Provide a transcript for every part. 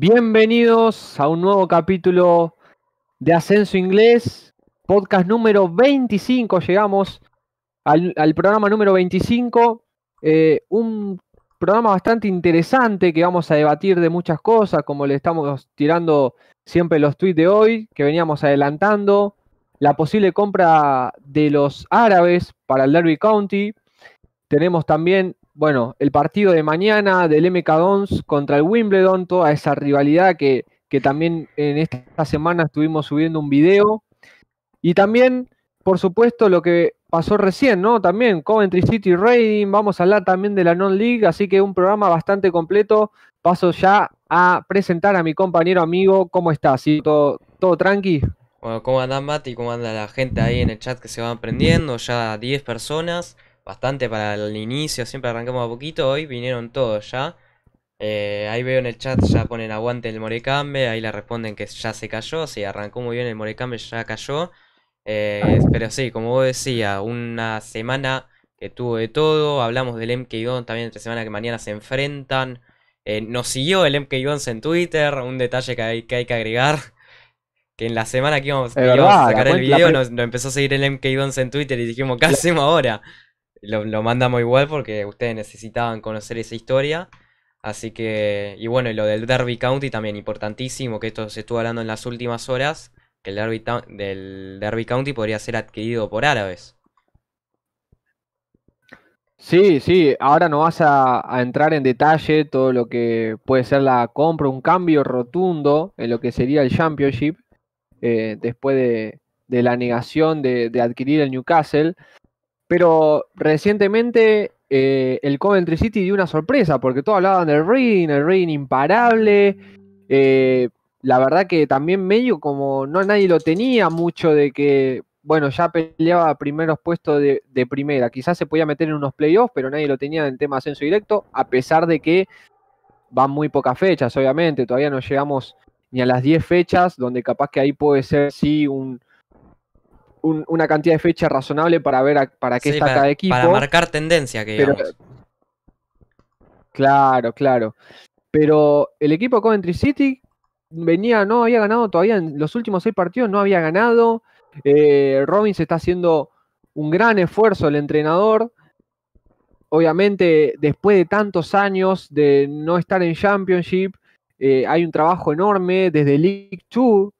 Bienvenidos a un nuevo capítulo de Ascenso Inglés, podcast número 25. Llegamos al, programa número 25. Eh, un programa bastante interesante que vamos a debatir de muchas cosas, como le estamos tirando siempre los tweets de hoy, que veníamos adelantando. La posible compra de los árabes para el Derby County. Tenemos también bueno, el partido de mañana del MK Dons contra el Wimbledon, toda esa rivalidad que, también en esta semana estuvimos subiendo un video. Y también, por supuesto, lo que pasó recién, ¿no? También Coventry City Raiding, vamos a hablar también de la Non-League, así que un programa bastante completo. Paso ya a presentar a mi compañero amigo, ¿cómo estás? ¿Sí? ¿Todo, todo tranqui? Bueno, ¿cómo andan Mati? ¿Cómo anda la gente ahí en el chat que se van prendiendo? Ya 10 personas bastante para el inicio, siempre arrancamos a poquito, hoy vinieron todos ya. Eh, ahí veo en el chat, ya ponen aguante el Morecambe, ahí le responden que ya se cayó, sí, arrancó muy bien el Morecambe, ya cayó. Eh, pero sí, como vos decías, una semana que tuvo de todo, hablamos del MK también entre semana que mañana se enfrentan. Eh, nos siguió el MK en Twitter, un detalle que hay que, hay que agregar. Que en la semana que íbamos, a sacar el video nos, empezó a seguir el MK en Twitter y dijimos, ¿qué hacemos ahora? Lo, mandamos igual porque ustedes necesitaban conocer esa historia. Así que, y bueno, y lo del Derby County también importantísimo, que esto se estuvo hablando en las últimas horas, que el Derby, del Derby County podría ser adquirido por árabes. Sí, sí, ahora no vas a, entrar en detalle todo lo que puede ser la compra, un cambio rotundo en lo que sería el Championship, eh, después de, la negación de, de adquirir el Newcastle. Pero recientemente eh, el Coventry City dio una sorpresa, porque todos hablaban del Reading, el Reading imparable. Eh, la verdad que también medio como no nadie lo tenía mucho de que, bueno, ya peleaba primeros puestos de, primera. Quizás se podía meter en unos playoffs, pero nadie lo tenía en tema ascenso directo, a pesar de que van muy pocas fechas, obviamente. Todavía no llegamos ni a las 10 fechas, donde capaz que ahí puede ser, sí, un, una cantidad de fecha razonable para ver para qué está cada equipo. Para marcar tendencia, que Claro, claro. Pero el equipo Coventry City venía, no había ganado todavía en los últimos seis partidos, no había ganado. Eh, Robbins está haciendo un gran esfuerzo, el entrenador. Obviamente, después de tantos años de no estar en Championship, eh, hay un trabajo enorme desde League 2,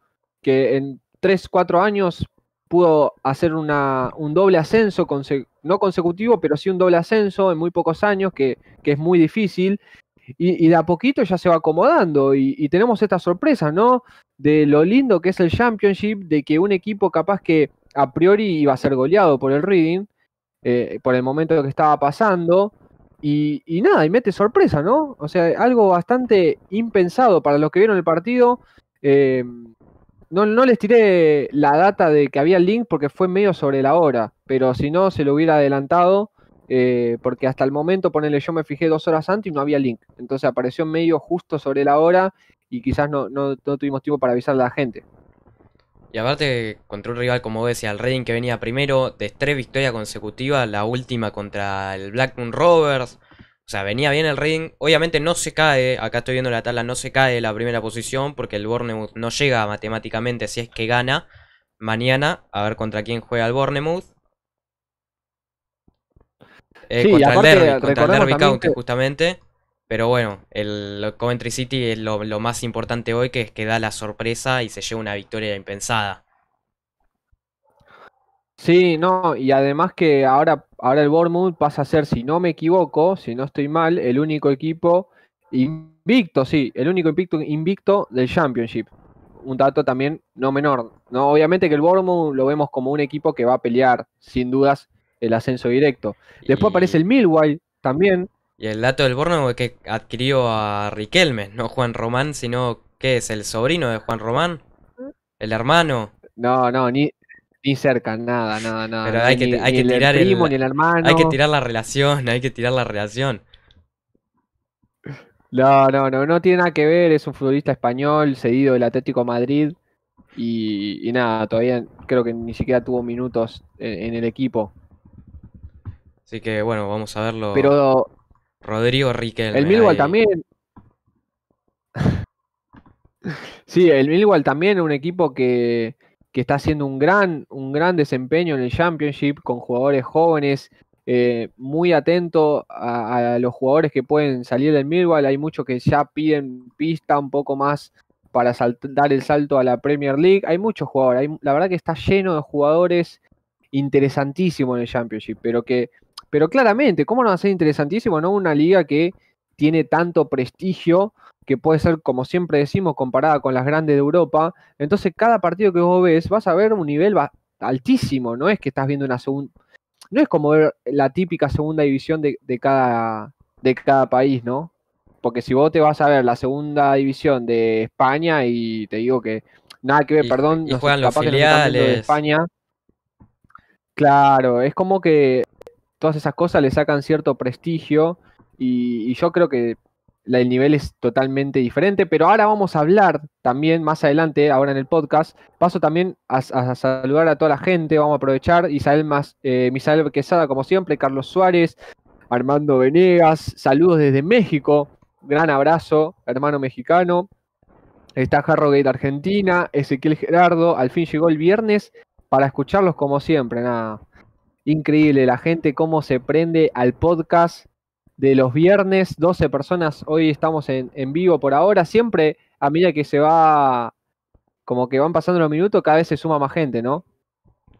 que en 3, 4 años pudo hacer una, un doble ascenso, no consecutivo, pero sí un doble ascenso en muy pocos años, que, es muy difícil. Y, de a poquito ya se va acomodando y, tenemos esta sorpresa, ¿no? De lo lindo que es el Championship, de que un equipo capaz que a priori iba a ser goleado por el Reading, eh, por el momento que estaba pasando, y, y, nada, y mete sorpresa, ¿no? O sea, algo bastante impensado para los que vieron el partido. Eh, no, no les tiré la data de que había el link porque fue medio sobre la hora, pero si no, se lo hubiera adelantado. Eh, porque hasta el momento, ponele, yo me fijé dos horas antes y no había link. Entonces apareció medio justo sobre la hora y quizás no, no, tuvimos tiempo para avisarle a la gente. Y aparte, contra un rival como decía, el Reading que venía primero, de tres victorias consecutivas, la última contra el Blackburn Rovers, o sea, venía bien el Reading. Obviamente no se cae, acá estoy viendo la tabla, no se cae la primera posición porque el Bournemouth no llega matemáticamente si es que gana mañana. A ver contra quién juega el Bournemouth. Eh, contra, el Derby, contra el Derby County justamente. Pero bueno, el Coventry City es lo, lo, más importante hoy, que es que da la sorpresa y se lleva una victoria impensada. Sí, no, y además que ahora, ahora el Bournemouth pasa a ser, si no me equivoco, si no estoy mal, el único equipo invicto, sí, el único invicto, invicto del Championship. Un dato también no menor. No, obviamente que el Bournemouth lo vemos como un equipo que va a pelear, sin dudas, el ascenso directo. Después aparece el Millwall también. Y el dato del Bournemouth es que adquirió a Riquelme, no Juan Román, sino que es el sobrino de Juan Román, el hermano. No, no, ni, ni cerca, nada, nada, nada. Pero hay que, tirar el primo, ni el hermano. Hay que tirar la relación, hay que tirar la relación. No, no, no, no tiene nada que ver, es un futbolista español, cedido del Atlético Madrid. Y, nada, todavía creo que ni siquiera tuvo minutos en, el equipo. Así que bueno, vamos a verlo. Pero. Rodrigo Riquelme. El Millwall también. Sí, el Millwall también es un equipo que, que está haciendo un gran, un gran desempeño en el Championship con jugadores jóvenes, eh, muy atento a, los jugadores que pueden salir del Millwall. Hay muchos que ya piden pista un poco más para dar el salto a la Premier League. Hay muchos jugadores, la verdad que está lleno de jugadores interesantísimos en el Championship, pero que, pero claramente, ¿cómo no va a ser interesantísimo, no? Una liga que tiene tanto prestigio, que puede ser, como siempre decimos, comparada con las grandes de Europa. Entonces, cada partido que vos ves, vas a ver un nivel altísimo, no es que estás viendo una segunda, no es como ver la típica segunda división de, de cada, de cada país, ¿no? Porque si vos te vas a ver la segunda división de España y te digo que nada que ver, Y- perdón, y no sé, juegan los viendo de filiales. España. Claro, es como que todas esas cosas le sacan cierto prestigio y, y yo creo que el nivel es totalmente diferente, pero ahora vamos a hablar también más adelante, ahora en el podcast, paso también a, saludar a toda la gente, vamos a aprovechar, Isael, Mas- eh, Misael Quesada como siempre, Carlos Suárez, Armando Venegas, saludos desde México, gran abrazo, hermano mexicano, está Harrogate Argentina, Ezequiel Gerardo, al fin llegó el viernes para escucharlos como siempre, nada. Increíble la gente cómo se prende al podcast de los viernes, 12 personas, hoy estamos en, en vivo por ahora, siempre a medida que se va, como que van pasando los minutos, cada vez se suma más gente, ¿no?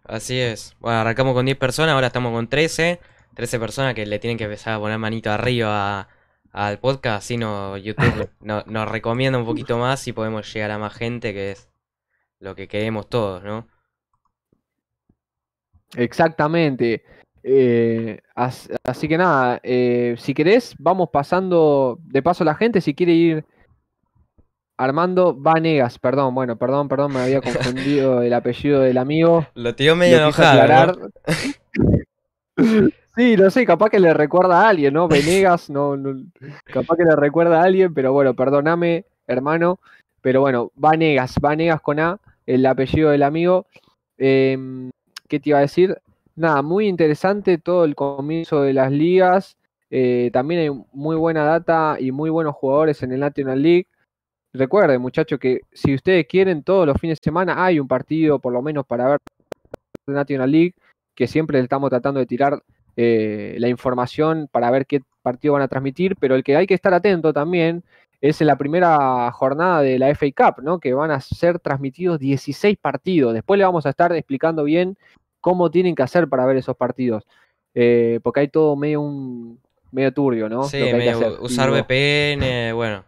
Así es. Bueno, arrancamos con 10 personas, ahora estamos con 13. 13 personas que le tienen que empezar a poner manito arriba al podcast, así no YouTube no- nos recomienda un poquito más y podemos llegar a más gente, que es lo que queremos todos, ¿no? Exactamente. Eh, as- así que nada, eh, si querés, vamos pasando de paso a la gente, si quiere ir Armando Vanegas, perdón, bueno, perdón, perdón, me había confundido el apellido del amigo. Lo tiró medio enojado, ¿no? Sí, no sé, capaz que le recuerda a alguien, ¿no? Venegas, no, no- capaz que le recuerda a alguien, pero bueno, perdóname, hermano. Pero bueno, Vanegas, Vanegas con A, el apellido del amigo. Em, ¿qué te iba a decir? Nada, muy interesante todo el comienzo de las ligas. eh, también hay muy buena data y muy buenos jugadores en el National League. Recuerden, muchachos, que si ustedes quieren, todos los fines de semana hay un partido, por lo menos para ver de National League, que siempre estamos tratando de tirar eh, la información para ver qué partido van a transmitir, pero el que hay que estar atento también es en la primera jornada de la FA Cup, ¿no? Que van a ser transmitidos 16 partidos. Después le vamos a estar explicando bien cómo tienen que hacer para ver esos partidos. eh, porque hay todo medio un medio turbio, ¿no? Sí, medio usar VPN, bueno.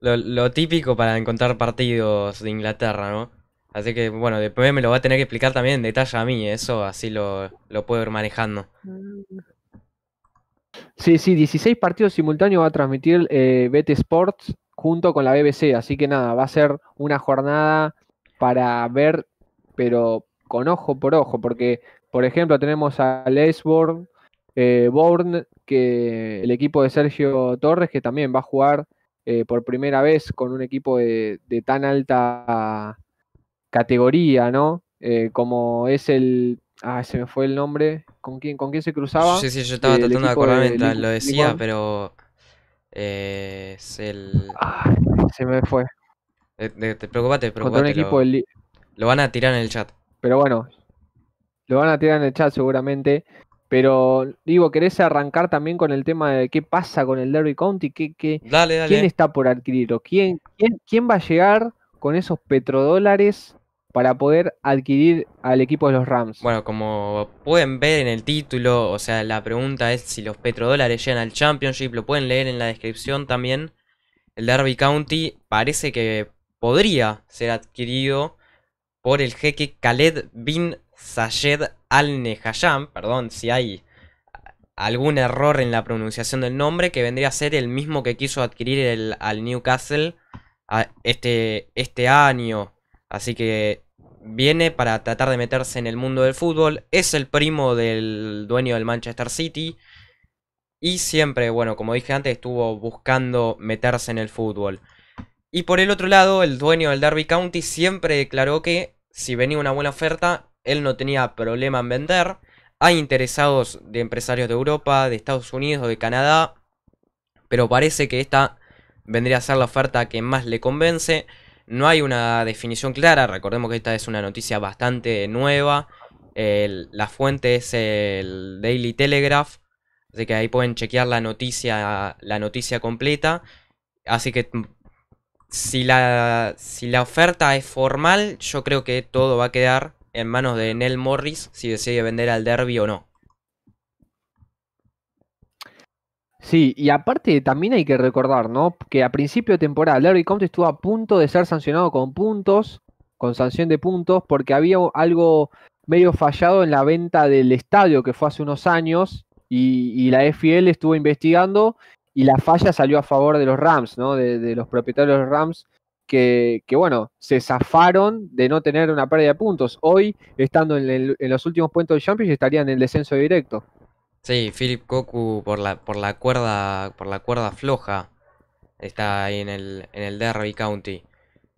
Lo, lo típico para encontrar partidos de Inglaterra, ¿no? Así que, bueno, después me lo va a tener que explicar también en detalle a mí, eso así lo, lo puedo ir manejando. Sí, sí, 16 partidos simultáneos va a transmitir eh, BT Sports junto con la BBC, así que nada, va a ser una jornada para ver, pero con ojo por ojo, porque, por ejemplo, tenemos a Lesborn, eh, Bourne, que el equipo de Sergio Torres, que también va a jugar eh, por primera vez con un equipo de, de tan alta categoría, ¿no? Eh, como es el... Ah, se me fue el nombre. ¿Con quién, con quién se cruzaba? Sí, sí, yo estaba tratando de equipo acordarme de mientras lo decía, pero eh, es el... Ay, se me fue. eh, te preocupate, preocupate, equipo lo, del Li- lo van a tirar en el chat. Pero bueno, lo van a tirar en el chat seguramente. Pero digo, ¿querés arrancar también con el tema de qué pasa con el Derby County? ¿Qué, qué, Dale, ¿Quién dale. está por adquirirlo? ¿Quién, quién, quién va a llegar con esos petrodólares para poder adquirir al equipo de los Rams? Bueno, como pueden ver en el título, o sea, la pregunta es si los petrodólares llegan al Championship, lo pueden leer en la descripción también. El Derby County parece que podría ser adquirido por el jeque Khaled bin Zayed Al Nehayam, perdón si hay algún error en la pronunciación del nombre, que vendría a ser el mismo que quiso adquirir el, al Newcastle este, este año. Así que viene para tratar de meterse en el mundo del fútbol. Es el primo del dueño del Manchester City. Y siempre, bueno, como dije antes, estuvo buscando meterse en el fútbol. Y por el otro lado, el dueño del Derby County siempre declaró que si venía una buena oferta, él no tenía problema en vender. Hay interesados de empresarios de Europa, de Estados Unidos o de Canadá. Pero parece que esta vendría a ser la oferta que más le convence. No hay una definición clara, recordemos que esta es una noticia bastante nueva. la fuente es el Daily Telegraph, así que ahí pueden chequear la noticia, la noticia completa. Así que si la, si la oferta es formal, yo creo que todo va a quedar en manos de Nell Morris si decide vender al Derby o no. Sí, y aparte también hay que recordar, ¿no? Que a principio de temporada Larry County estuvo a punto de ser sancionado con puntos, con sanción de puntos, porque había algo medio fallado en la venta del estadio que fue hace unos años y, la FL estuvo investigando y la falla salió a favor de los Rams, ¿no? De, los propietarios de los Rams que, bueno, se zafaron de no tener una pérdida de puntos. Hoy, estando en, en los últimos puntos del Champions, estarían en el descenso directo. Sí, Philip Koku por la, por la cuerda, por la cuerda floja. Está ahí en el, en el Derby County.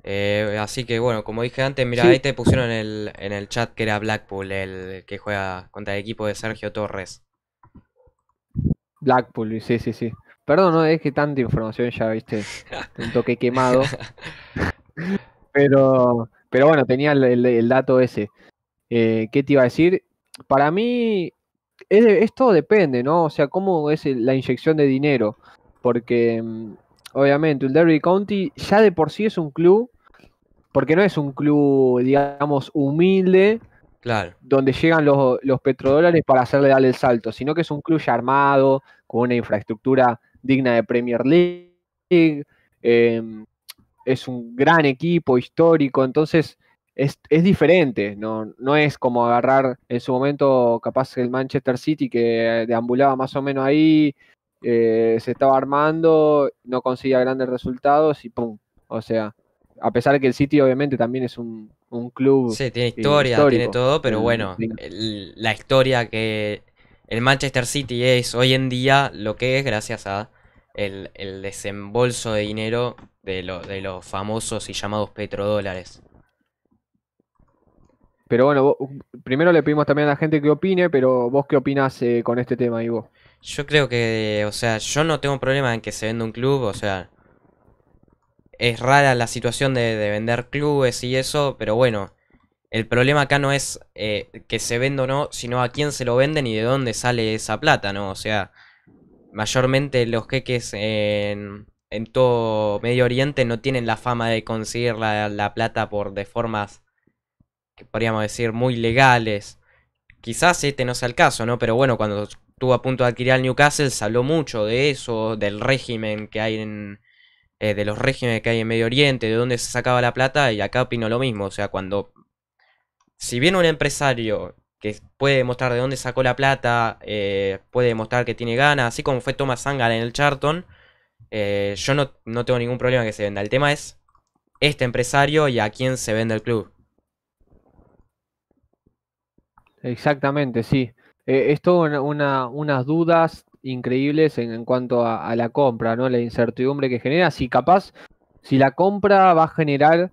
Eh, así que bueno, como dije antes, mira, ahí te pusieron en el, en el chat que era Blackpool, el que juega contra el equipo de Sergio Torres. Blackpool, sí, sí, sí. Perdón, no es que tanta información ya, viste, un toque quemado. pero, pero bueno, tenía el, dato ese. Eh, ¿Qué te iba a decir? Para mí, esto depende, ¿no? O sea, cómo es la inyección de dinero. Porque, mm, obviamente, el Derby County ya de por sí es un club, porque no es un club, digamos, humilde, claro. donde llegan los, los petrodólares para hacerle darle el salto, sino que es un club ya armado, con una infraestructura digna de Premier League. Em, es un gran equipo histórico, entonces es, diferente, no, no es como agarrar en su momento capaz el Manchester City que deambulaba más o menos ahí, eh, se estaba armando, no conseguía grandes resultados y ¡pum! O sea, a pesar de que el City obviamente también es un, club. Sí, tiene historia, tiene todo, pero bueno, la historia que el Manchester City es hoy en día lo que es gracias a el, desembolso de dinero de, de los famosos y llamados petrodólares. Pero bueno, primero le pedimos también a la gente que opine, pero vos qué opinás eh, con este tema, Ivo. Yo creo que, o sea, yo no tengo problema en que se venda un club, o sea, es rara la situación de, vender clubes y eso, pero bueno, el problema acá no es eh, que se venda o no, sino a quién se lo venden y de dónde sale esa plata, ¿no? O sea, mayormente los jeques en, todo Medio Oriente no tienen la fama de conseguir la, la plata por de formas podríamos decir, muy legales. Quizás este no sea el caso, ¿no? Pero bueno, cuando estuvo a punto de adquirir al Newcastle se habló mucho de eso, del régimen que hay en... Eh, de los regímenes que hay en Medio Oriente, de dónde se sacaba la plata, y acá opino lo mismo. O sea, cuando... Si viene un empresario que puede demostrar de dónde sacó la plata, eh, puede demostrar que tiene ganas, así como fue Thomas Sangar en el Charlton, eh, yo no, no tengo ningún problema que se venda. El tema es este empresario y a quién se vende el club. Exactamente, sí. Eh, es todo una, unas dudas increíbles en, cuanto a, la compra, ¿no? La incertidumbre que genera. Si capaz, si la compra va a generar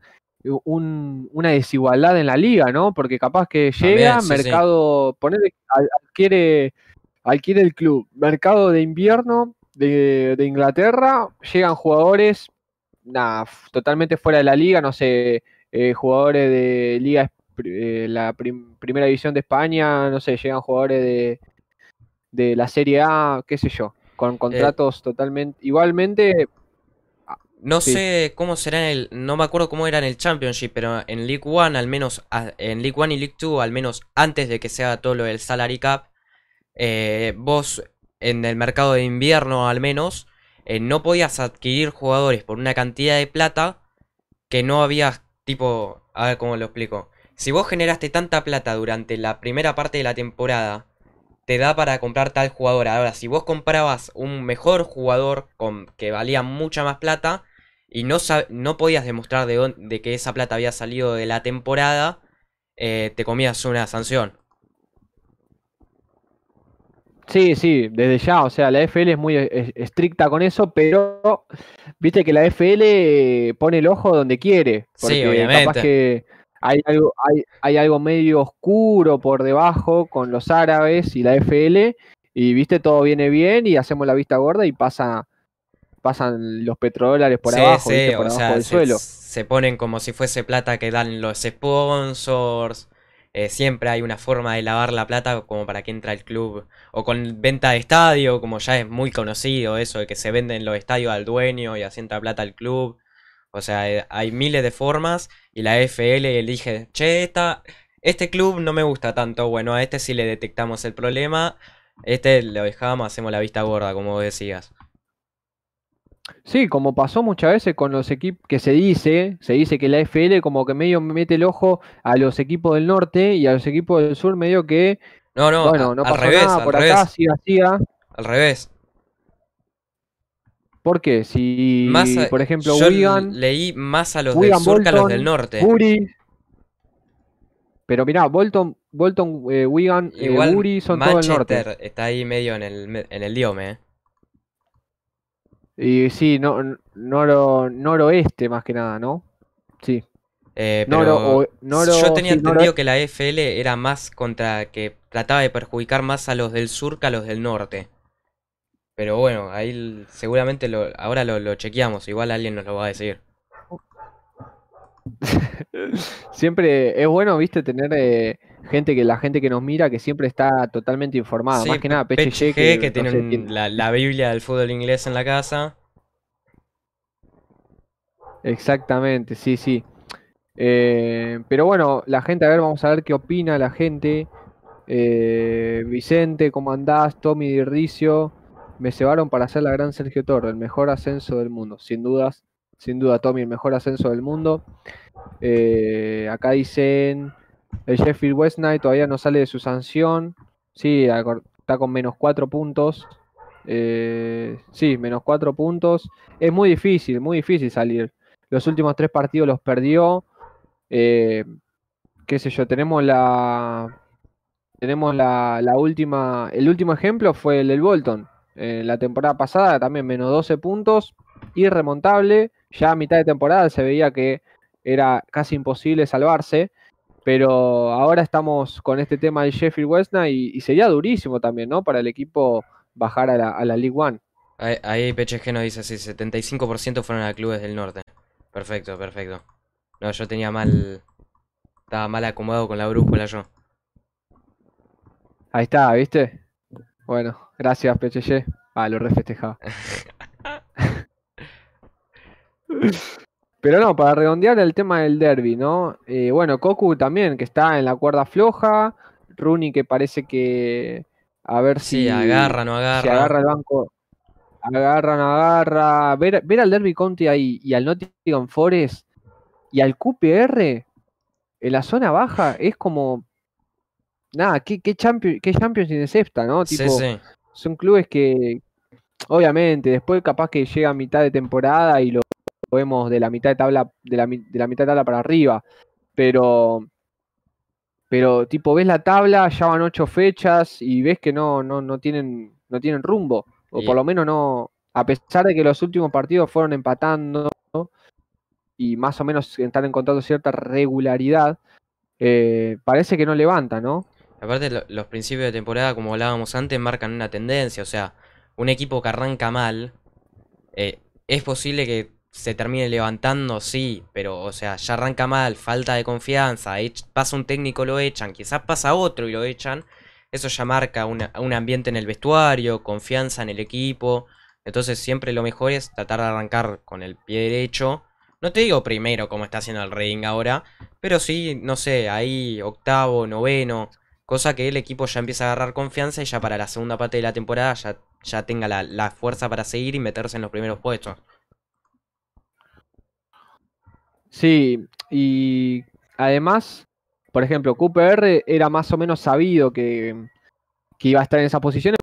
una desigualdad en la liga, ¿no? Porque capaz que llega, mercado, ponerle, adquiere, adquiere el club, mercado de invierno de, Inglaterra, llegan jugadores totalmente fuera de la liga, no sé, eh, jugadores de liga eh, la primera división de España, no sé, llegan jugadores de, de la Serie A, qué sé yo, con eh, contratos totalmente. Igualmente. Ah, no sé cómo será en el. No me acuerdo cómo era en el Championship, pero en League One, al menos. En League One y League Two, al menos antes de que se haga todo lo del Salary Cap, eh, vos en el mercado de invierno, al menos, no podías adquirir jugadores por una cantidad de plata que no había. Tipo. A ver cómo lo explico. Si vos generaste tanta plata durante la primera parte de la temporada, te da para comprar tal jugador. Ahora, si vos comprabas un mejor jugador con, que valía mucha más plata y no, no podías demostrar de, de, que esa plata había salido de la temporada, eh, te comías una sanción. Sí, sí, desde ya, o sea, la FL es muy estricta con eso, pero viste que la FL pone el ojo donde quiere. sí, obviamente. que hay algo, hay, hay algo medio oscuro por debajo con los árabes y la FL, y viste, todo viene bien y hacemos la vista gorda y pasa, pasan los petrodólares por Sí, abajo, sí, ¿viste? por o abajo sea, del se, suelo. se ponen como si fuese plata que dan los sponsors. eh, siempre hay una forma de lavar la plata como para que entra el club. O con venta de estadio, como ya es muy conocido eso de que se venden los estadios al dueño y así entra plata al club. O sea, eh, hay miles de formas y la FL elige, che, esta, este club no me gusta tanto. Bueno, a este sí le detectamos el problema. Este lo dejamos, hacemos la vista gorda, como vos decías. Sí, como pasó muchas veces con los equipos que se dice, se dice que la FL como que medio mete el ojo a los equipos del norte y a los equipos del sur medio que, No, no, bueno, no al pasó revés, nada al por revés, acá, siga, siga. al revés. ¿Por qué? Si, Más a- por ejemplo, yo Wigan, leí más a los Wigan, del sur que a los del norte. Bury, pero mirá, Bolton, Bolton, eh, Wigan, eh, Igual Bury son todo el norte. Manchester está ahí medio en el, en el diome, ¿eh? Y sí, no, noro, noroeste más que nada, ¿no? Sí. Eh, Noro, pero o- noro, yo tenía sí, entendido que la FL era más contra que trataba de perjudicar más a los del sur que a los del norte. Pero bueno, ahí seguramente lo, ahora lo, lo chequeamos, igual alguien nos lo va a decir. Siempre es bueno, viste, tener eh, gente que la gente que nos mira que siempre está totalmente informada. Sí, Más que nada, PHG, PHG, que, que no tiene sé, un- tiene- la, la Biblia del fútbol inglés en la casa. Exactamente, sí, sí. Eh, pero bueno, la gente, a ver, vamos a ver qué opina la gente. Eh, Vicente, ¿cómo andás? Tommy Dirricio, me cebaron para hacer la gran Sergio Torre, el mejor ascenso del mundo, sin dudas, sin duda, Tommy, el mejor ascenso del mundo. Eh, acá dicen, el Sheffield Wednesday todavía no sale de su sanción, sí, está con menos cuatro puntos. Eh, sí, menos cuatro puntos. Es muy difícil, muy difícil salir. Los últimos tres partidos los perdió. Eh, qué sé yo, tenemos la. Tenemos la, la última. El último ejemplo fue el del Bolton. En la temporada pasada también menos 12 puntos. Irremontable. Ya a mitad de temporada se veía que era casi imposible salvarse. Pero ahora estamos con este tema del Sheffield Wednesday y, y sería durísimo también, ¿no? Para el equipo bajar a la, a la League One. Ahí, ahí PHG nos dice así, 75% fueron a clubes del norte. Perfecto, perfecto. No, yo tenía mal... Estaba mal acomodado con la brújula yo. Ahí está, ¿viste? Bueno, gracias, PHG. Ah, lo refestejaba. Pero no, para redondear el tema del derby, ¿no? Eh, bueno, Koku también, que está en la cuerda floja. Rooney, que parece que. A ver Sí, si. agarra, no Si agarra. agarra el banco. Agarra, no agarra. Ver, ver al Derby County ahí y al Nottingham Forest y al QPR en la zona baja es como. Nada, ¿qué, qué, champion, qué Champions es esta, no? Sí, Tipo, sí. son clubes que, obviamente, después capaz que llega a mitad de temporada y lo vemos de la mitad de tabla, de la, de la mitad de tabla para arriba. Pero, pero tipo, ves la tabla, ya van ocho fechas y ves que no, no, no tienen, no tienen rumbo. O por lo menos no, a pesar de que los últimos partidos fueron empatando y más o menos están encontrando cierta regularidad, eh, parece que no levanta, ¿no? Aparte, lo- los principios de temporada, como hablábamos antes, marcan una tendencia. O sea, un equipo que arranca mal, eh, es posible que se termine levantando, sí, pero, o sea, ya arranca mal, falta de confianza, pasa un técnico, lo echan, quizás pasa otro y lo echan. Eso ya marca un ambiente en el vestuario, confianza en el equipo. Entonces, siempre lo mejor es tratar de arrancar con el pie derecho. No te digo primero como está haciendo el Reading ahora, pero sí, no sé, ahí octavo, noveno. Cosa que el equipo ya empieza a agarrar confianza y ya para la segunda parte de la temporada ya, ya tenga la, fuerza para seguir y meterse en los primeros puestos. Sí, y además, por ejemplo, QPR era más o menos sabido que, que iba a estar en esa posición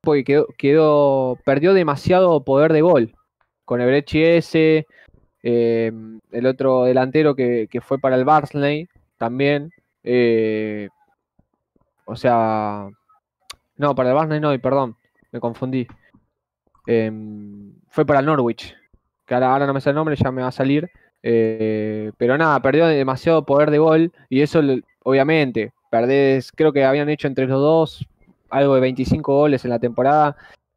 porque quedó, perdió demasiado poder de gol con Ebrechi ese, eh, el otro delantero que, que fue para el Barnsley también. eh, o sea, no, para el Barnsley no, perdón, me confundí. Em, fue para el Norwich, que ahora, no me sale el nombre, ya me va a salir. Eh, pero nada, perdió demasiado poder de gol y eso obviamente, perdés, creo que habían hecho entre los dos algo de 25 goles en la temporada.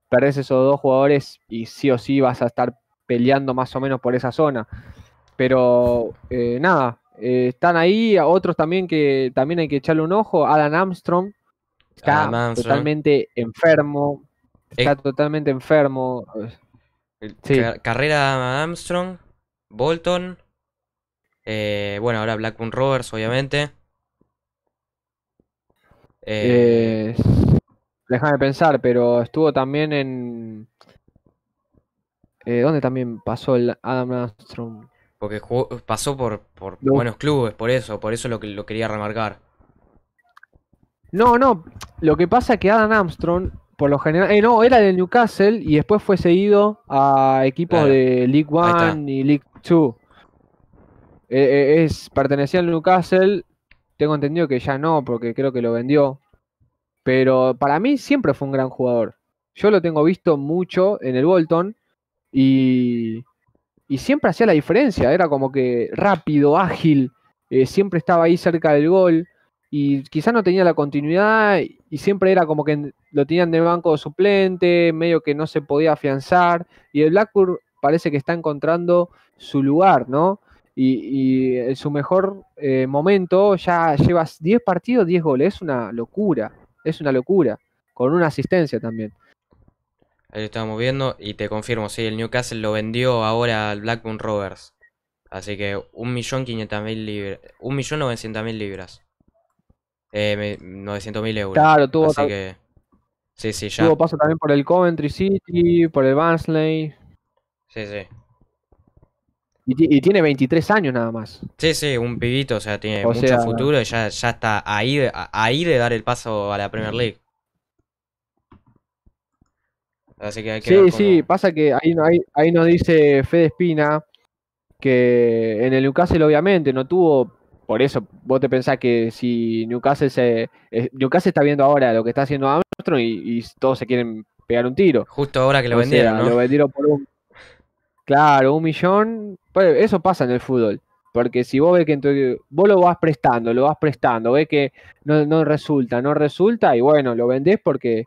perdés esos dos jugadores y sí o sí vas a estar peleando más o menos por esa zona. Pero eh, nada, eh, están ahí, otros también que también hay que echarle un ojo, Adam Armstrong, está Adam Armstrong. totalmente enfermo, está Eh. totalmente enfermo. Sí. Ca- carrera de Armstrong, Bolton. eh, bueno, ahora Blackburn Rovers, obviamente. Déjame pensar, pero estuvo también en... ¿Dónde también pasó el Adam Armstrong? Porque jugó- pasó por, por No. buenos clubes, por eso, por eso lo que lo quería remarcar. No, no, lo que pasa es que Adam Armstrong, por lo general, eh, no, era del Newcastle y después fue seguido a equipos Claro. de League. One y League Two. Eh, eh, es, pertenecía al Newcastle, tengo entendido que ya no, porque creo que lo vendió. Pero para mí siempre fue un gran jugador. Yo lo tengo visto mucho en el Bolton y, y siempre hacía la diferencia. Era como que rápido, ágil, eh, siempre estaba ahí cerca del gol y quizás no tenía la continuidad y siempre era como que lo tenían de banco suplente, medio que no se podía afianzar y el Blackburn parece que está encontrando su lugar, ¿no? Y, y en su mejor eh, momento ya llevas 10 partidos, 10 goles, es una locura, es una locura, con una asistencia también. Ahí lo estamos viendo y te confirmo, sí, el Newcastle lo vendió ahora al Blackburn Rovers. Así que 1.500.000 libras. 1.900.000 libras. Eh, me- 900.000 euros. Claro, tuvo, Así que. Sí, sí, ya. tuvo paso también por el Coventry City, por el Barnsley, Sí, sí. y, y tiene 23 años nada más. Sí, sí, un pibito, o sea, tiene O mucho sea- futuro y ya, ya está ahí ahí de dar el paso a la Premier League. Así que hay que Sí, ver sí, pasa que ahí, no- ahí, ahí nos dice Fede Espina que en el Newcastle obviamente no tuvo, por eso vos te pensás que si Newcastle se eh, Newcastle está viendo ahora lo que está haciendo Armstrong y, y todos se quieren pegar un tiro. Justo ahora que lo O vendieron, sea, ¿no? lo vendieron por un claro, un millón. Pues eso pasa en el fútbol. Porque si vos ves que vos lo vas prestando, lo vas prestando, ves que no, no resulta, no resulta, y bueno, lo vendés porque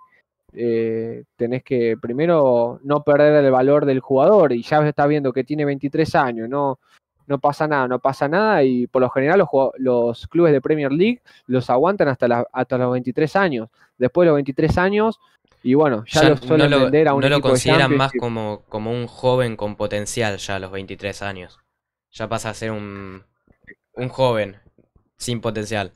eh, tenés que primero no perder el valor del jugador, y ya estás viendo que tiene 23 años, no, no pasa nada, no pasa nada, y por lo general los, los clubes de Premier League los aguantan hasta, la- hasta los 23 años. Después de los 23 años, y bueno, ya, Ya lo suelen no lo, vender a un no lo consideran más como, como un joven con potencial ya a los 23 años. Ya pasa a ser un, un joven sin potencial.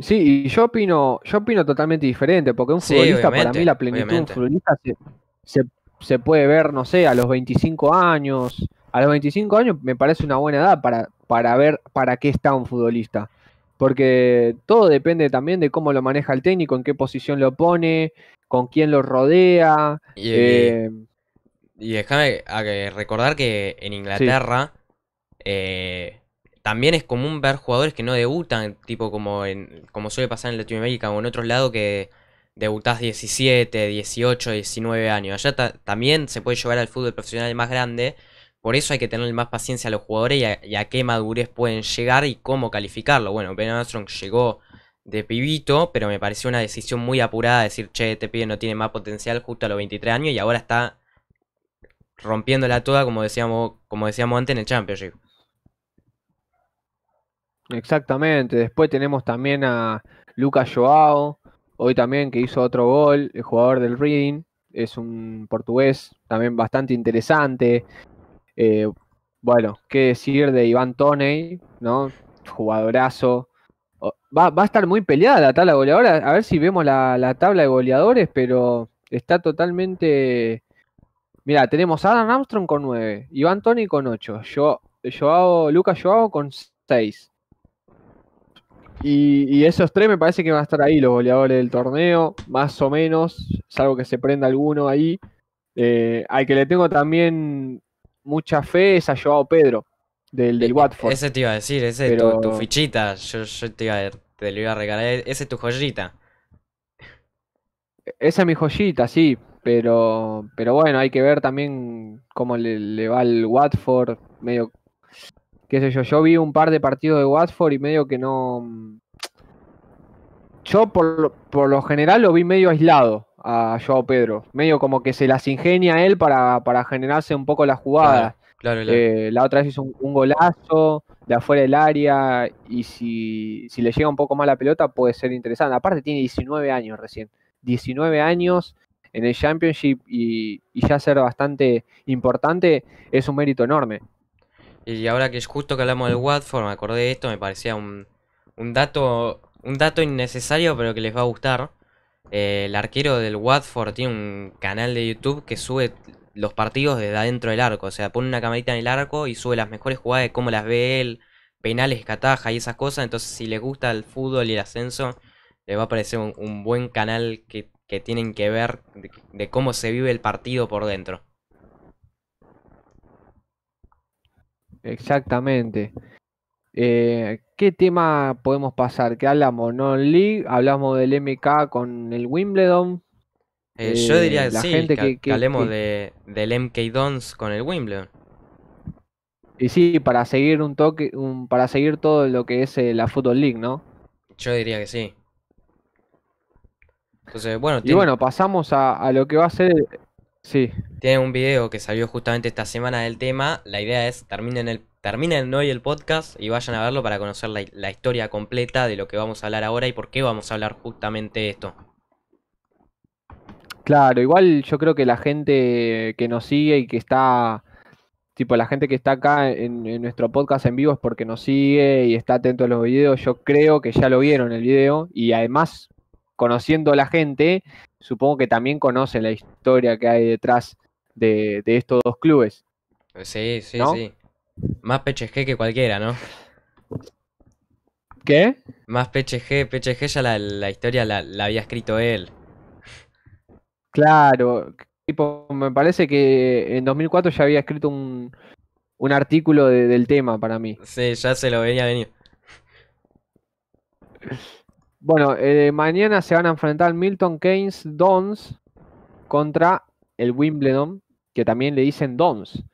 Sí, y yo opino, yo opino totalmente diferente, porque un Sí, futbolista, para mí la plenitud de un futbolista se, se, se puede ver, no sé, a los 25 años. A los 25 años me parece una buena edad para, para ver para qué está un futbolista. Porque todo depende también de cómo lo maneja el técnico, en qué posición lo pone, con quién lo rodea. Y, eh, y déjame recordar que en Inglaterra eh, también es común ver jugadores que no debutan, tipo como, en, como suele pasar en Latinoamérica o en otros lados que debutás 17, 18, 19 años. Allá ta- también se puede llevar al fútbol profesional más grande. Por eso hay que tener más paciencia a los jugadores y a, y a qué madurez pueden llegar y cómo calificarlo. Bueno, Ben Armstrong llegó de pibito, pero me pareció una decisión muy apurada decir, che, este pibe no tiene más potencial justo a los 23 años y ahora está rompiéndola toda como decíamos, como decíamos antes en el Championship. Exactamente. Después tenemos también a Lucas Joao, hoy también que hizo otro gol, el jugador del Reading, es un portugués también bastante interesante. Eh, bueno, qué decir de Iván Toney, ¿no? Jugadorazo. Va, va a estar muy peleada la tabla de goleadores, a ver si vemos la, la tabla de goleadores, pero está totalmente... Mira, tenemos a Adam Armstrong con 9, Iván Toney con 8, Joao, Joao- Lucas Joao con 6. Y, y esos tres me parece que van a estar ahí los goleadores del torneo, más o menos, salvo que se prenda alguno ahí. Eh, al que le tengo también mucha fe es a Joao Pedro, del, del Watford. Ese te iba a decir, ese es tu, tu fichita. Yo, yo te, iba a- te lo iba a regalar. Ese es tu joyita. Esa es mi joyita, sí, pero, pero bueno, hay que ver también cómo le, le va al Watford, medio, qué sé yo, yo vi un par de partidos de Watford y medio que no... Yo por, lo- por lo general lo vi medio aislado a Joao Pedro. Medio como que se las ingenia él para, para generarse un poco la jugada. Claro, claro. Eh, la otra vez hizo un, un golazo de afuera del área y si, si le llega un poco más la pelota puede ser interesante. Aparte tiene 19 años recién. 19 años en el Championship y, y ya ser bastante importante es un mérito enorme. Y ahora que es justo que hablamos del Watford, me acordé de esto, me parecía un, un dato un dato innecesario pero que les va a gustar. Eh, el arquero del Watford tiene un canal de YouTube que sube los partidos desde adentro del arco. O sea, pone una camarita en el arco y sube las mejores jugadas de cómo las ve él, penales, cataja y esas cosas. Entonces, si les gusta el fútbol y el ascenso, les va a parecer un, buen canal que, que tienen que ver de cómo se vive el partido por dentro. Exactamente. Eh, ¿qué tema podemos pasar? ¿Qué hablamos? Non-League, hablamos del MK con el Wimbledon. Eh, yo Eh, diría la sí, gente que, que- que que- hablemos que- de, del MK Dons con el Wimbledon. Y sí, para seguir un toque, un, para seguir todo lo que es eh, la Football League, ¿no? Yo diría que sí. Entonces, bueno, Y tiene, bueno, pasamos a, a lo que va a ser. Sí, tiene un video que salió justamente esta semana del tema. La idea es terminen el, terminen hoy el podcast y vayan a verlo para conocer la, la historia completa de lo que vamos a hablar ahora y por qué vamos a hablar justamente esto. claro, igual yo creo que la gente que nos sigue y que está, tipo la gente que está acá en, en nuestro podcast en vivo es porque nos sigue y está atento a los videos. Yo creo que ya lo vieron el video y además, conociendo a la gente, supongo que también conoce la historia que hay detrás de, de estos dos clubes. Sí, sí, ¿No? sí. Más PCG que cualquiera, ¿no? ¿Qué? Más PCG, PCG ya la, la historia la, la había escrito él. Claro, tipo, me parece que en 2004 ya había escrito un, un artículo de- del tema para mí. Sí, ya se lo venía a venir. Bueno, eh, mañana se van a enfrentar Milton Keynes Dons contra el Wimbledon, que también le dicen Dons,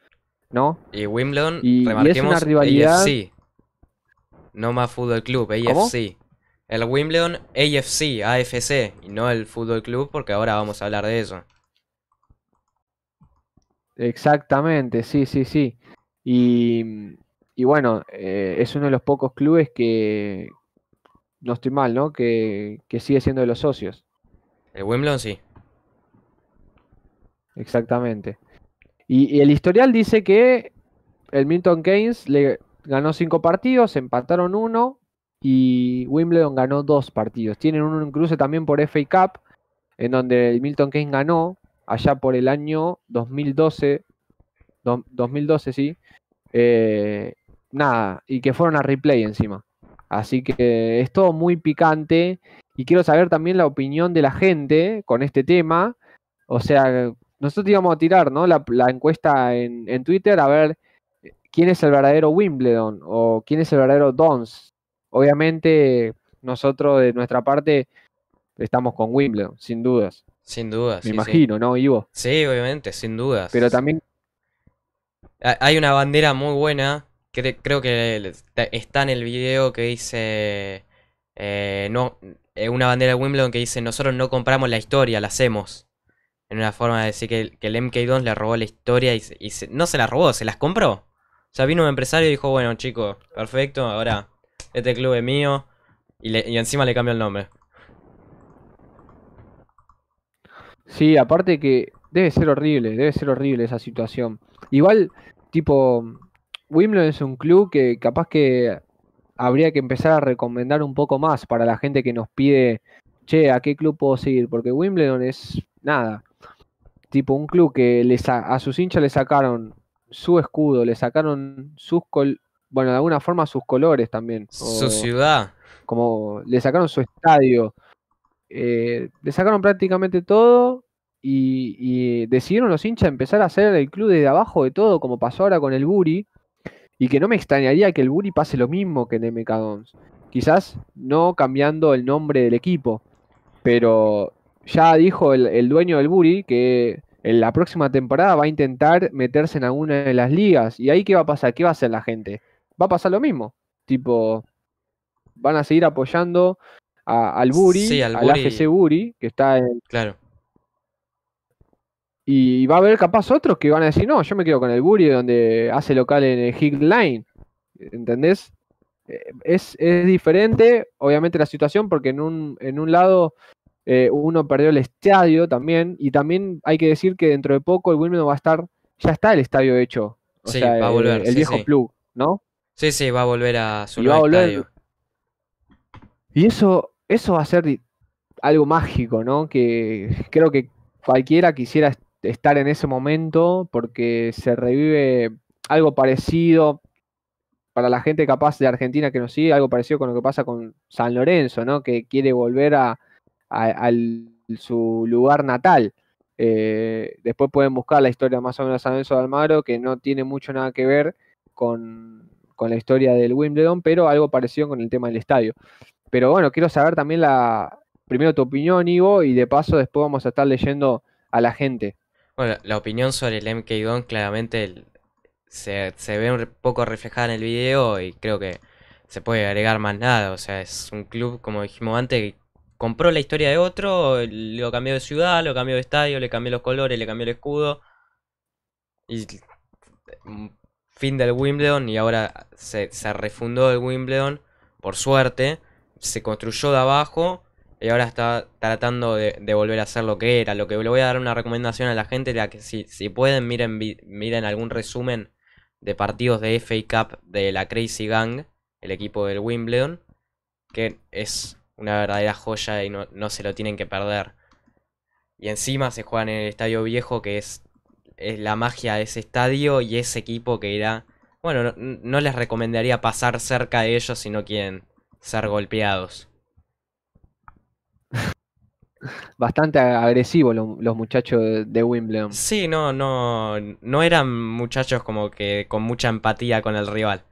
¿no? Y Wimbledon, Y- y es una remarquemos, rivalidad- AFC. No más Fútbol Club, ¿Cómo? AFC. El Wimbledon, AFC, AFC, y no el Fútbol Club, porque ahora vamos a hablar de eso. Exactamente, sí, sí, sí. Y, y bueno, eh, es uno de los pocos clubes que, no estoy mal, ¿no? Que, que sigue siendo de los socios. El Wimbledon sí. Exactamente. Y, y el historial dice que el Milton Keynes le ganó cinco partidos, empataron uno y Wimbledon ganó dos partidos. Tienen un cruce también por FA Cup, en donde el Milton Keynes ganó allá por el año 2012, do- 2012 sí. Eh, nada, y que fueron a replay encima. Así que es todo muy picante y quiero saber también la opinión de la gente con este tema. O sea, nosotros íbamos a tirar, ¿no? La, la encuesta en, en Twitter a ver quién es el verdadero Wimbledon o quién es el verdadero Dons. Obviamente, nosotros de nuestra parte estamos con Wimbledon, sin dudas. Sin duda, Me sí, sí. imagino, ¿no, Ivo? Sí, obviamente, sin dudas. Pero también, Ha- Hay una bandera muy buena, creo que está en el video que dice... eh, no, eh, una bandera de Wimbledon que dice, nosotros no compramos la historia, la hacemos. En una forma de decir que, que el MK2 le robó la historia y se- no se la robó, se las compró. O sea, vino un empresario y dijo, bueno chicos, perfecto, ahora este club es mío. Y, le- y encima le cambió el nombre. sí, aparte que debe ser horrible, debe ser horrible esa situación. Igual, tipo, Wimbledon es un club que capaz que habría que empezar a recomendar un poco más para la gente que nos pide, che, ¿a qué club puedo seguir? Porque Wimbledon es nada. Tipo, un club que les a, a sus hinchas le sacaron su escudo, le sacaron sus col bueno, de alguna forma sus colores también. Su ciudad. como le sacaron su estadio. eh, le sacaron prácticamente todo y, y decidieron los hinchas empezar a hacer el club desde abajo de todo, como pasó ahora con el Buri. Y que no me extrañaría que el Buri pase lo mismo que en MK Dons. Quizás no cambiando el nombre del equipo, pero ya dijo el, el dueño del Buri que en la próxima temporada va a intentar meterse en alguna de las ligas. ¿Y ahí qué va a pasar? ¿Qué va a hacer la gente? Va a pasar lo mismo. Tipo, van a seguir apoyando a- al Buri, Sí, al al Buri. AFC Buri, que está en, Claro. Y va a haber capaz otros que van a decir, no, yo me quedo con el Bury donde hace local en el Hick Line. ¿Entendés? Eh, Es, es diferente, obviamente, la situación, porque en un, en un lado eh, uno perdió el estadio también, y también hay que decir que dentro de poco el Wimbledon va a estar, ya está el estadio hecho. O Sí, sea, va a volver, el, sí, viejo sí. plug, ¿no? Sí, sí, va a volver a su Y va a nuevo volver- estadio. Y eso, eso va a ser algo mágico, ¿no? Que creo que cualquiera quisiera estar en ese momento porque se revive algo parecido para la gente capaz de Argentina que nos sigue, algo parecido con lo que pasa con San Lorenzo, ¿no? Que quiere volver a, su lugar natal. Eh, después pueden buscar la historia más o menos de San Lorenzo de Almagro, que no tiene mucho nada que ver con, con la historia del Wimbledon, pero algo parecido con el tema del estadio. Pero bueno, quiero saber también la, primero tu opinión, Ivo, y de paso después vamos a estar leyendo a la gente. Bueno, la opinión sobre el MK Don claramente se, se ve un poco reflejada en el video y creo que se puede agregar más nada. O sea, es un club, como dijimos antes, que compró la historia de otro, lo cambió de ciudad, lo cambió de estadio, le cambió los colores, le cambió el escudo. Y fin del Wimbledon y ahora se, se refundó el Wimbledon, por suerte. Se construyó de abajo y ahora está tratando de, volver a ser lo que era. Lo que le voy a dar una recomendación a la gente era que si, si pueden miren, miren algún resumen de partidos de FA Cup de la Crazy Gang, el equipo del Wimbledon, que es una verdadera joya y no, no se lo tienen que perder. Y encima se juegan en el estadio viejo, que es, es la magia de ese estadio y ese equipo que irá... Bueno, no, no les recomendaría pasar cerca de ellos si no quieren ser golpeados. Bastante agresivos lo- los muchachos de, de Wimbledon. Sí, no, no, no eran muchachos como que con mucha empatía con el rival.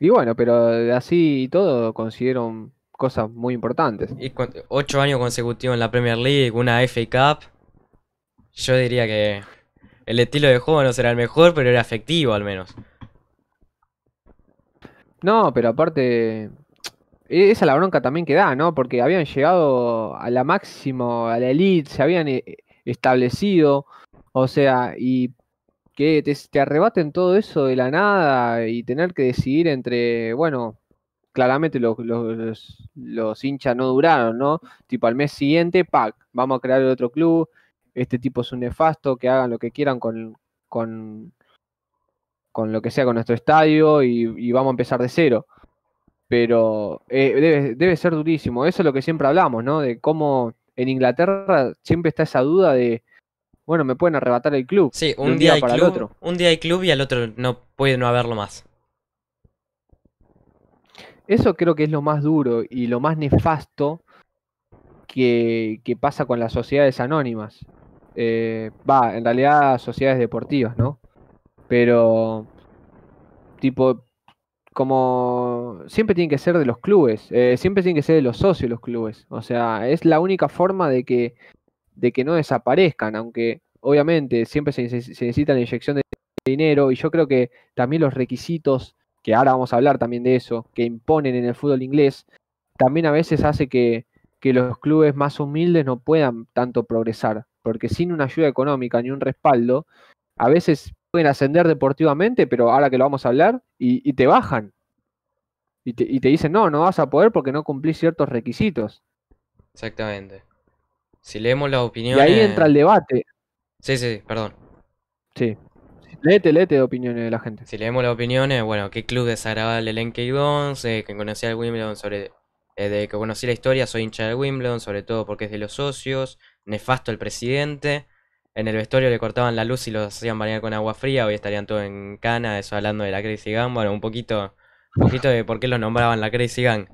Y bueno, pero así y todo consiguieron cosas muy importantes. Y con ocho años consecutivos en la Premier League, una FA Cup, yo diría que el estilo de juego no será el mejor, pero era efectivo al menos. No, pero aparte, esa es la bronca también que da, ¿no? Porque habían llegado a la máximo, a la elite, se habían eh, establecido, o sea, y que te, te arrebaten todo eso de la nada y tener que decidir entre, bueno, claramente los, los, los hinchas no duraron, ¿no? Tipo al mes siguiente, ¡pac! Vamos a crear otro club, este tipo es un nefasto, que hagan lo que quieran con, con, con lo que sea con nuestro estadio y vamos a empezar de cero. Pero eh, debe, debe ser durísimo. Eso es lo que siempre hablamos, ¿no? De cómo en Inglaterra siempre está esa duda de, bueno, me pueden arrebatar el club Sí, de un día para el club, otro. un día hay club y al otro no puede no haberlo más. Eso creo que es lo más duro y lo más nefasto que, que pasa con las sociedades anónimas. Eh, Va, en realidad sociedades deportivas, ¿no? Pero, tipo, como siempre tiene que ser de los clubes, eh, siempre tiene que ser de los socios los clubes. O sea, es la única forma de que, de que no desaparezcan, aunque obviamente siempre se, se necesita la inyección de dinero y yo creo que también los requisitos, que ahora vamos a hablar también de eso, que imponen en el fútbol inglés, también a veces hace que, que los clubes más humildes no puedan tanto progresar, porque sin una ayuda económica ni un respaldo, a veces pueden ascender deportivamente, pero ahora que lo vamos a hablar, y, y te bajan. Y te, y te dicen, no, no vas a poder porque no cumplís ciertos requisitos. Exactamente. Si leemos las Y opiniones... ahí entra el debate. Sí, sí, perdón. Sí. Léete, léete de opiniones de la gente. Si leemos las opiniones, bueno, qué club desagradable el NK Dons, eh, que conocía el Wimbledon sobre... eh, de que conocí la historia, soy hincha del Wimbledon, sobre todo porque es de los socios, nefasto el presidente, en el vestuario le cortaban la luz y los hacían bañar con agua fría, hoy estarían todos en cana, eso hablando de la Crazy Gang, bueno, un poquito, un poquito de por qué los nombraban la Crazy Gang.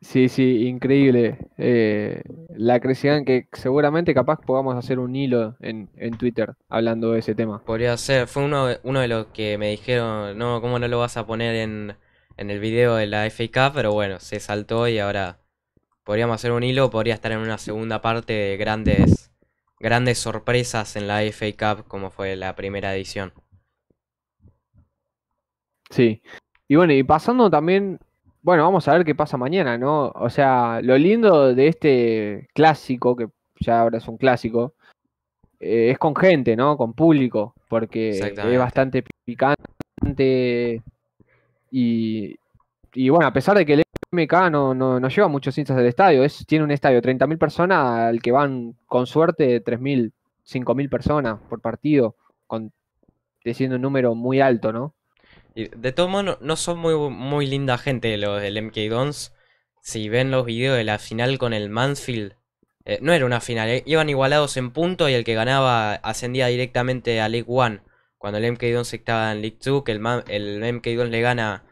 Sí, sí, increíble. Eh, la crecida que seguramente capaz podamos hacer un hilo en, en Twitter hablando de ese tema. Podría ser, fue uno de, uno de los que me dijeron, no, ¿cómo no lo vas a poner en, en el video de la Cup? Pero bueno, se saltó y ahora podríamos hacer un hilo, podría estar en una segunda parte de grandes, grandes sorpresas en la FA Cup como fue la primera edición. Sí. Y bueno, y pasando también bueno, vamos a ver qué pasa mañana, ¿no? O sea, lo lindo de este clásico, que ya ahora es un clásico, eh, es con gente, ¿no? Con público, porque es bastante picante y, y bueno, a pesar de que el MK no, no, lleva muchos hinchas del estadio, es, tiene un estadio de 30.000 personas al que van con suerte 3.000, 5.000 personas por partido, con, siendo un número muy alto, ¿no? Y de todos modos, no, son muy, muy linda gente los del MK Dons. Si ven los videos de la final con el Mansfield, eh, no era una final, eh, iban igualados en punto y el que ganaba ascendía directamente a League One. Cuando el MK Dons estaba en League 2, que el, el MK Dons le gana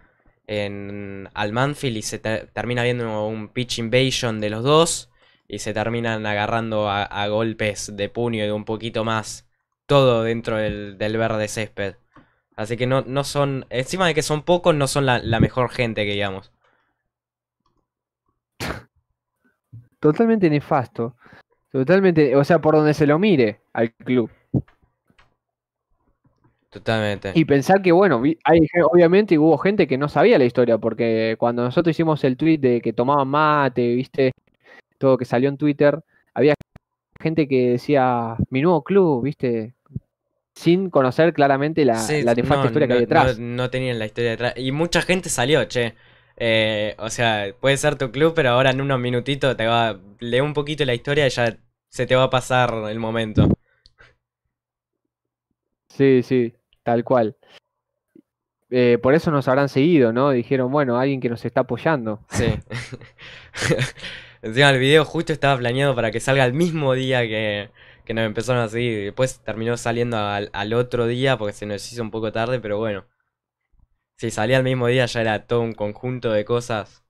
en, al Manfield y se termina viendo un pitch invasion de los dos y se terminan agarrando a, golpes de puño y de un poquito más todo dentro del, verde césped. Así que no, no son, encima de que son pocos, no son la, la mejor gente que digamos. Totalmente nefasto. Totalmente, o sea, por donde se lo mire al club. Totalmente. Y pensar que, bueno, hay, obviamente hubo gente que no sabía la historia, porque cuando nosotros hicimos el tweet de que tomaban mate, viste, todo que salió en Twitter, había gente que decía, mi nuevo club, viste, sin conocer claramente la, la historia que hay detrás. No, tenían la historia detrás. Y mucha gente salió, che. Eh, o sea, puede ser tu club, pero ahora en unos minutitos te va. Lee un poquito la historia y ya se te va a pasar el momento. Sí, sí. Tal cual. Eh, por eso nos habrán seguido, ¿no? Dijeron, bueno, alguien que nos está apoyando. Sí. Encima el video justo estaba planeado para que salga el mismo día que, que nos empezaron a seguir. Después terminó saliendo al, otro día porque se nos hizo un poco tarde, pero bueno. Si salía el mismo día ya era todo un conjunto de cosas.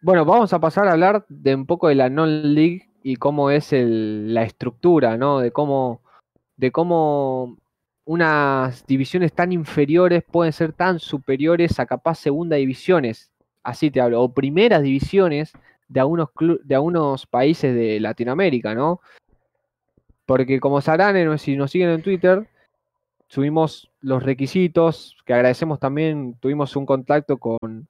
Bueno, vamos a pasar a hablar de un poco de la non-league y cómo es la estructura, ¿no? De cómo de cómo unas divisiones tan inferiores pueden ser tan superiores a capaz segunda divisiones, así te hablo, o primeras divisiones de algunos, de algunos países de Latinoamérica, ¿no? Porque como sabrán, si nos siguen en Twitter, subimos los requisitos, que agradecemos también, tuvimos un contacto con,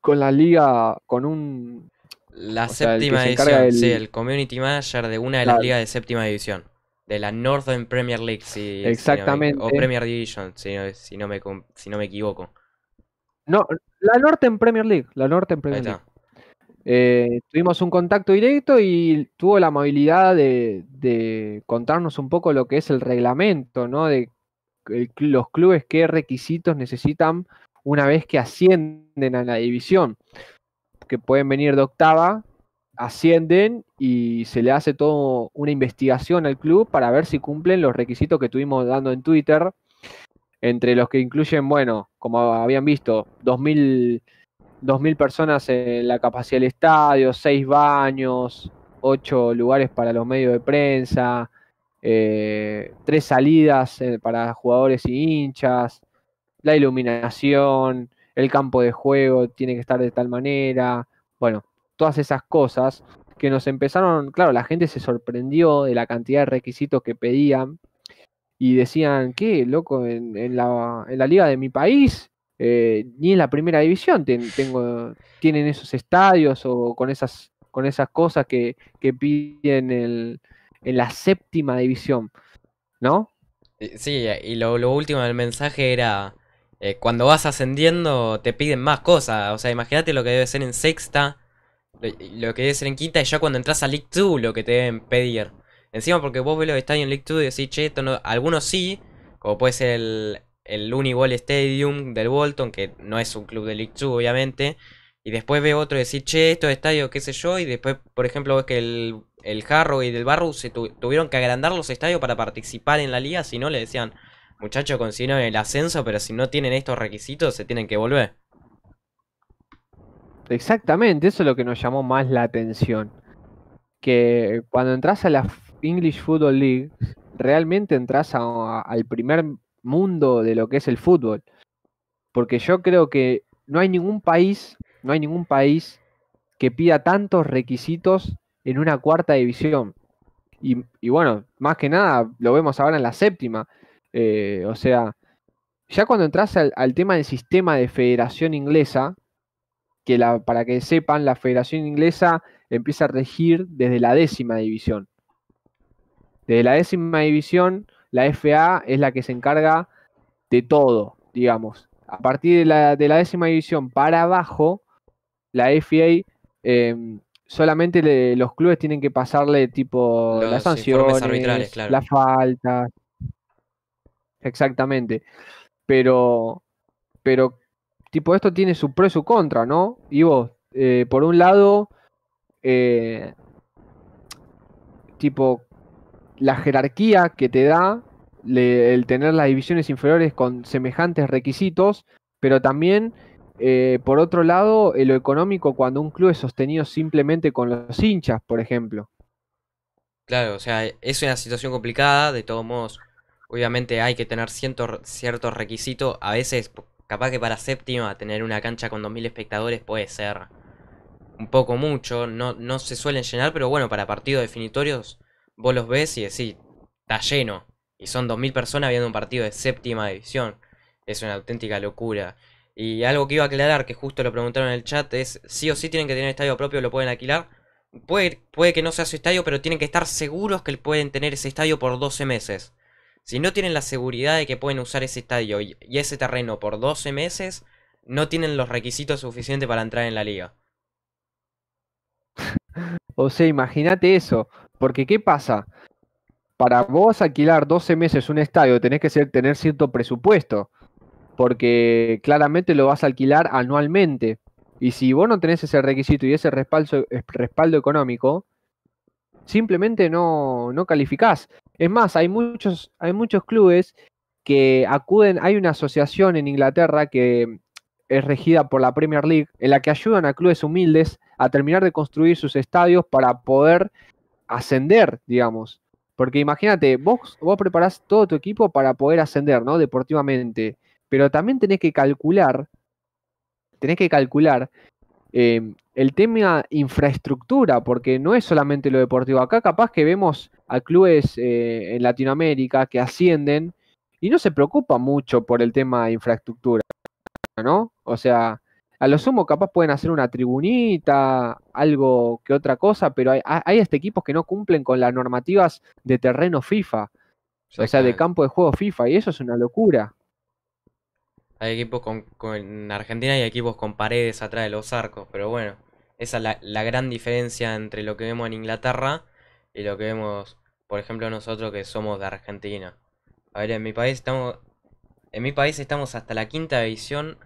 con la liga, con un... La séptima división, sí, el community manager de una de las ligas de séptima división. De la Northern Premier League, si, Exactamente. o Premier Division, si no, si no, me, si no me equivoco. No, la Northern Premier League, la Northern Premier League. Eh, tuvimos un contacto directo y tuvo la amabilidad de, contarnos un poco lo que es el reglamento, ¿no? De los clubes qué requisitos necesitan una vez que ascienden a la división. Que pueden venir de octava ascienden y se le hace toda una investigación al club para ver si cumplen los requisitos que estuvimos dando en Twitter, entre los que incluyen, bueno, como habían visto, 2.000, 2000 personas en la capacidad del estadio, 6 baños, 8 lugares para los medios de prensa, eh, 3 salidas eh, para jugadores y hinchas, la iluminación, el campo de juego tiene que estar de tal manera, bueno, todas esas cosas que nos empezaron, claro, la gente se sorprendió de la cantidad de requisitos que pedían y decían, ¿qué, loco? En, la, liga de mi país, eh, ni en la primera división tengo, tienen esos estadios o con esas, con esas cosas que, piden en la séptima división, ¿no? Sí, y lo, último del mensaje era, eh, cuando vas ascendiendo te piden más cosas, o sea, imagínate lo que debe ser en sexta lo que debe ser en quinta y ya cuando entras a League 2 lo que te deben pedir. Encima porque vos ves los estadios en League 2 y decís, che, esto no... algunos sí, como puede ser el, el Uniball Stadium del Bolton, que no es un club de League 2 obviamente. Y después ve otro y decís, che, estos estadios, qué sé yo. Y después, por ejemplo, ves que el, el Harrow y del Barrow se tuvieron que agrandar los estadios para participar en la liga. Si no, le decían, muchachos, consiguieron el ascenso, pero si no tienen estos requisitos, se tienen que volver. Exactamente, eso es lo que nos llamó más la atención. Que cuando entras a la English Football League, realmente entras al primer mundo de lo que es el fútbol. Porque yo creo que no hay ningún país, no hay ningún país que pida tantos requisitos en una cuarta división. Y, bueno, más que nada lo vemos ahora en la séptima. Eh, o sea, ya cuando entras al, al tema del sistema de federación inglesa, que la, para que sepan, la federación inglesa empieza a regir desde la décima división. Desde la décima división, la FA es la que se encarga de todo, digamos. A partir de la, de la décima división para abajo, la FA em, solamente le- los clubes tienen que pasarle tipo Los las sanciones, claro. las faltas. Exactamente. Pero, pero, tipo, esto tiene su pro y su contra, ¿no? Y eh, por un lado, eh, tipo, la jerarquía que te da el tener las divisiones inferiores con semejantes requisitos, pero también, eh, por otro lado, lo económico cuando un club es sostenido simplemente con los hinchas, por ejemplo. Claro, o sea, es una situación complicada, de todos modos, obviamente hay que tener ciertos requisitos, a veces capaz que para séptima tener una cancha con 2.000 espectadores puede ser un poco mucho, no, no se suelen llenar, pero bueno, para partidos definitorios vos los ves y decís, está lleno, y son 2.000 personas viendo un partido de séptima división, es una auténtica locura. Y algo que iba a aclarar, que justo lo preguntaron en el chat, es sí o sí tienen que tener estadio propio, lo pueden alquilar. Puede, puede que no sea su estadio, pero tienen que estar seguros que pueden tener ese estadio por 12 meses. Si no tienen la seguridad de que pueden usar ese estadio y, ese terreno por 12 meses, no tienen los requisitos suficientes para entrar en la liga. O sea, imagínate eso, porque ¿qué pasa? Para vos alquilar 12 meses un estadio tenés que tener cierto presupuesto, porque claramente lo vas a alquilar anualmente. Y si vos no tenés ese requisito y ese respaldo, es- respaldo económico, simplemente no, no calificás. Es más, hay muchos, hay muchos clubes que acuden, hay una asociación en Inglaterra que es regida por la Premier League, en la que ayudan a clubes humildes a terminar de construir sus estadios para poder ascender, digamos. Porque imagínate, vos, vos preparás todo tu equipo para poder ascender, ¿no? Deportivamente. Pero también tenés que calcular, tenés que calcular eh, el tema infraestructura, porque no es solamente lo deportivo. Acá capaz que vemos a clubes eh, en Latinoamérica que ascienden y no se preocupan mucho por el tema de infraestructura, ¿no? O sea, a lo sumo capaz pueden hacer una tribunita, algo que otra cosa, pero hay, hay hasta equipos que no cumplen con las normativas de terreno FIFA, o sea, de campo de juego FIFA, y eso es una locura. Hay equipos con, con- en Argentina hay equipos con paredes atrás de los arcos, pero bueno, esa es la, la gran diferencia entre lo que vemos en Inglaterra y lo que vemos, por ejemplo, nosotros que somos de Argentina. A ver, en mi país estamos, en mi país estamos hasta la quinta división,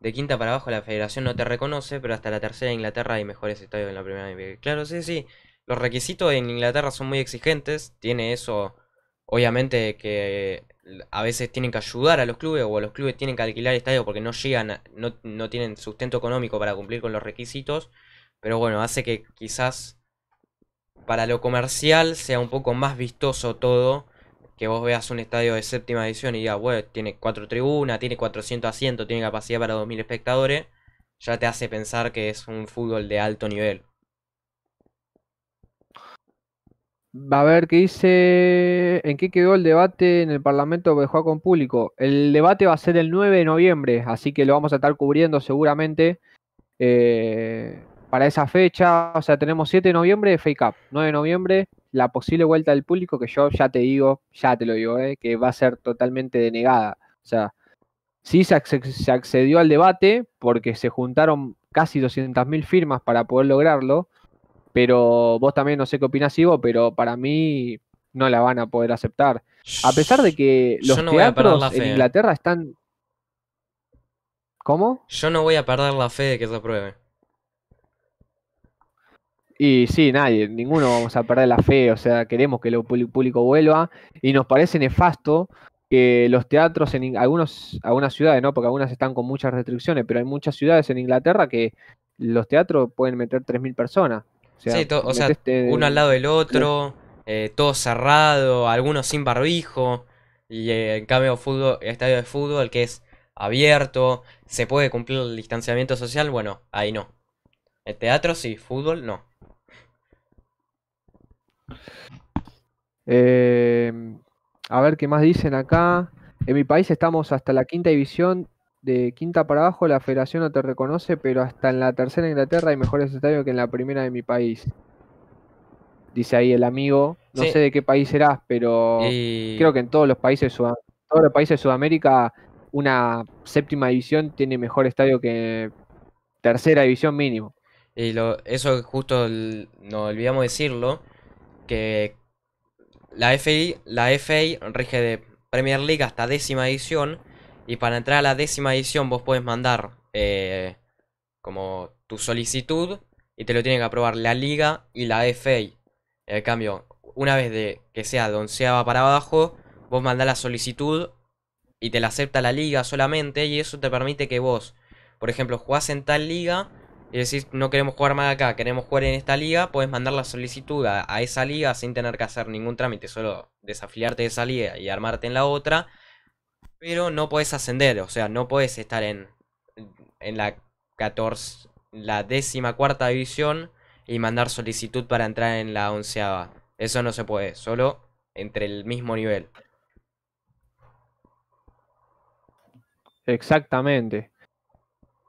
de quinta para abajo la federación no te reconoce, pero hasta la tercera de Inglaterra hay mejores estadios en la primera división. Claro, sí, sí, los requisitos en Inglaterra son muy exigentes, tiene eso, obviamente que a veces tienen que ayudar a los clubes o los clubes tienen que alquilar estadios porque no llegan, no, no tienen sustento económico para cumplir con los requisitos. Pero bueno, hace que quizás para lo comercial sea un poco más vistoso todo. Que vos veas un estadio de séptima edición y digas, bueno, tiene cuatro tribunas, tiene 400 asientos, tiene capacidad para 2.000 espectadores. Ya te hace pensar que es un fútbol de alto nivel. Va a ver qué dice, en qué quedó el debate en el Parlamento de con Público. El debate va a ser el 9 de noviembre, así que lo vamos a estar cubriendo seguramente eh, para esa fecha. O sea, tenemos 7 de noviembre Fake Up, 9 de noviembre la posible vuelta del público, que yo ya te digo, ya te lo digo, eh, que va a ser totalmente denegada. O sea, sí se accedió al debate porque se juntaron casi 200.000 firmas para poder lograrlo, pero vos también no sé qué opinás, Ivo, pero para mí no la van a poder aceptar. A pesar de que los no teatros en. Inglaterra están... ¿Cómo? Yo no voy a perder la fe de que se apruebe. Y sí, nadie, ninguno vamos a perder la fe, o sea, queremos que el público vuelva y nos parece nefasto que los teatros en algunos, algunas ciudades, ¿no? Porque algunas están con muchas restricciones, pero hay muchas ciudades en Inglaterra que los teatros pueden meter 3.000 personas. O sea, Sí, o sea, uno al lado del otro, eh, todo cerrado, algunos sin barbijo, y eh, en cambio fútbol, estadio de fútbol que es abierto, se puede cumplir el distanciamiento social, bueno, ahí no. El teatro sí, fútbol no. Eh, a ver qué más dicen acá. En mi país estamos hasta la quinta división, de quinta para abajo la federación no te reconoce, pero hasta en la tercera Inglaterra hay mejores estadios que en la primera de mi país. Dice ahí el amigo. No Sí. sé de qué país serás, pero Y creo que en todos los países todos los países de Sudamérica una séptima división tiene mejor estadio que tercera división mínimo. Y lo, eso justo nos olvidamos decirlo, que la FA, la FA rige de Premier League hasta décima edición, y para entrar a la décima edición vos podés mandar eh, como tu solicitud, y te lo tienen que aprobar la liga y la FA. En cambio, una vez de que sea de onceava para abajo, vos mandás la solicitud y te la acepta la liga solamente, y eso te permite que vos, por ejemplo, jugás en tal liga y decís no queremos jugar más acá, queremos jugar en esta liga, puedes mandar la solicitud a, a esa liga sin tener que hacer ningún trámite, solo desafiliarte de esa liga y armarte en la otra, pero no podés ascender, o sea, no podés estar en, en la 14, la décima cuarta división y mandar solicitud para entrar en la onceava. Eso no se puede, solo entre el mismo nivel. Exactamente.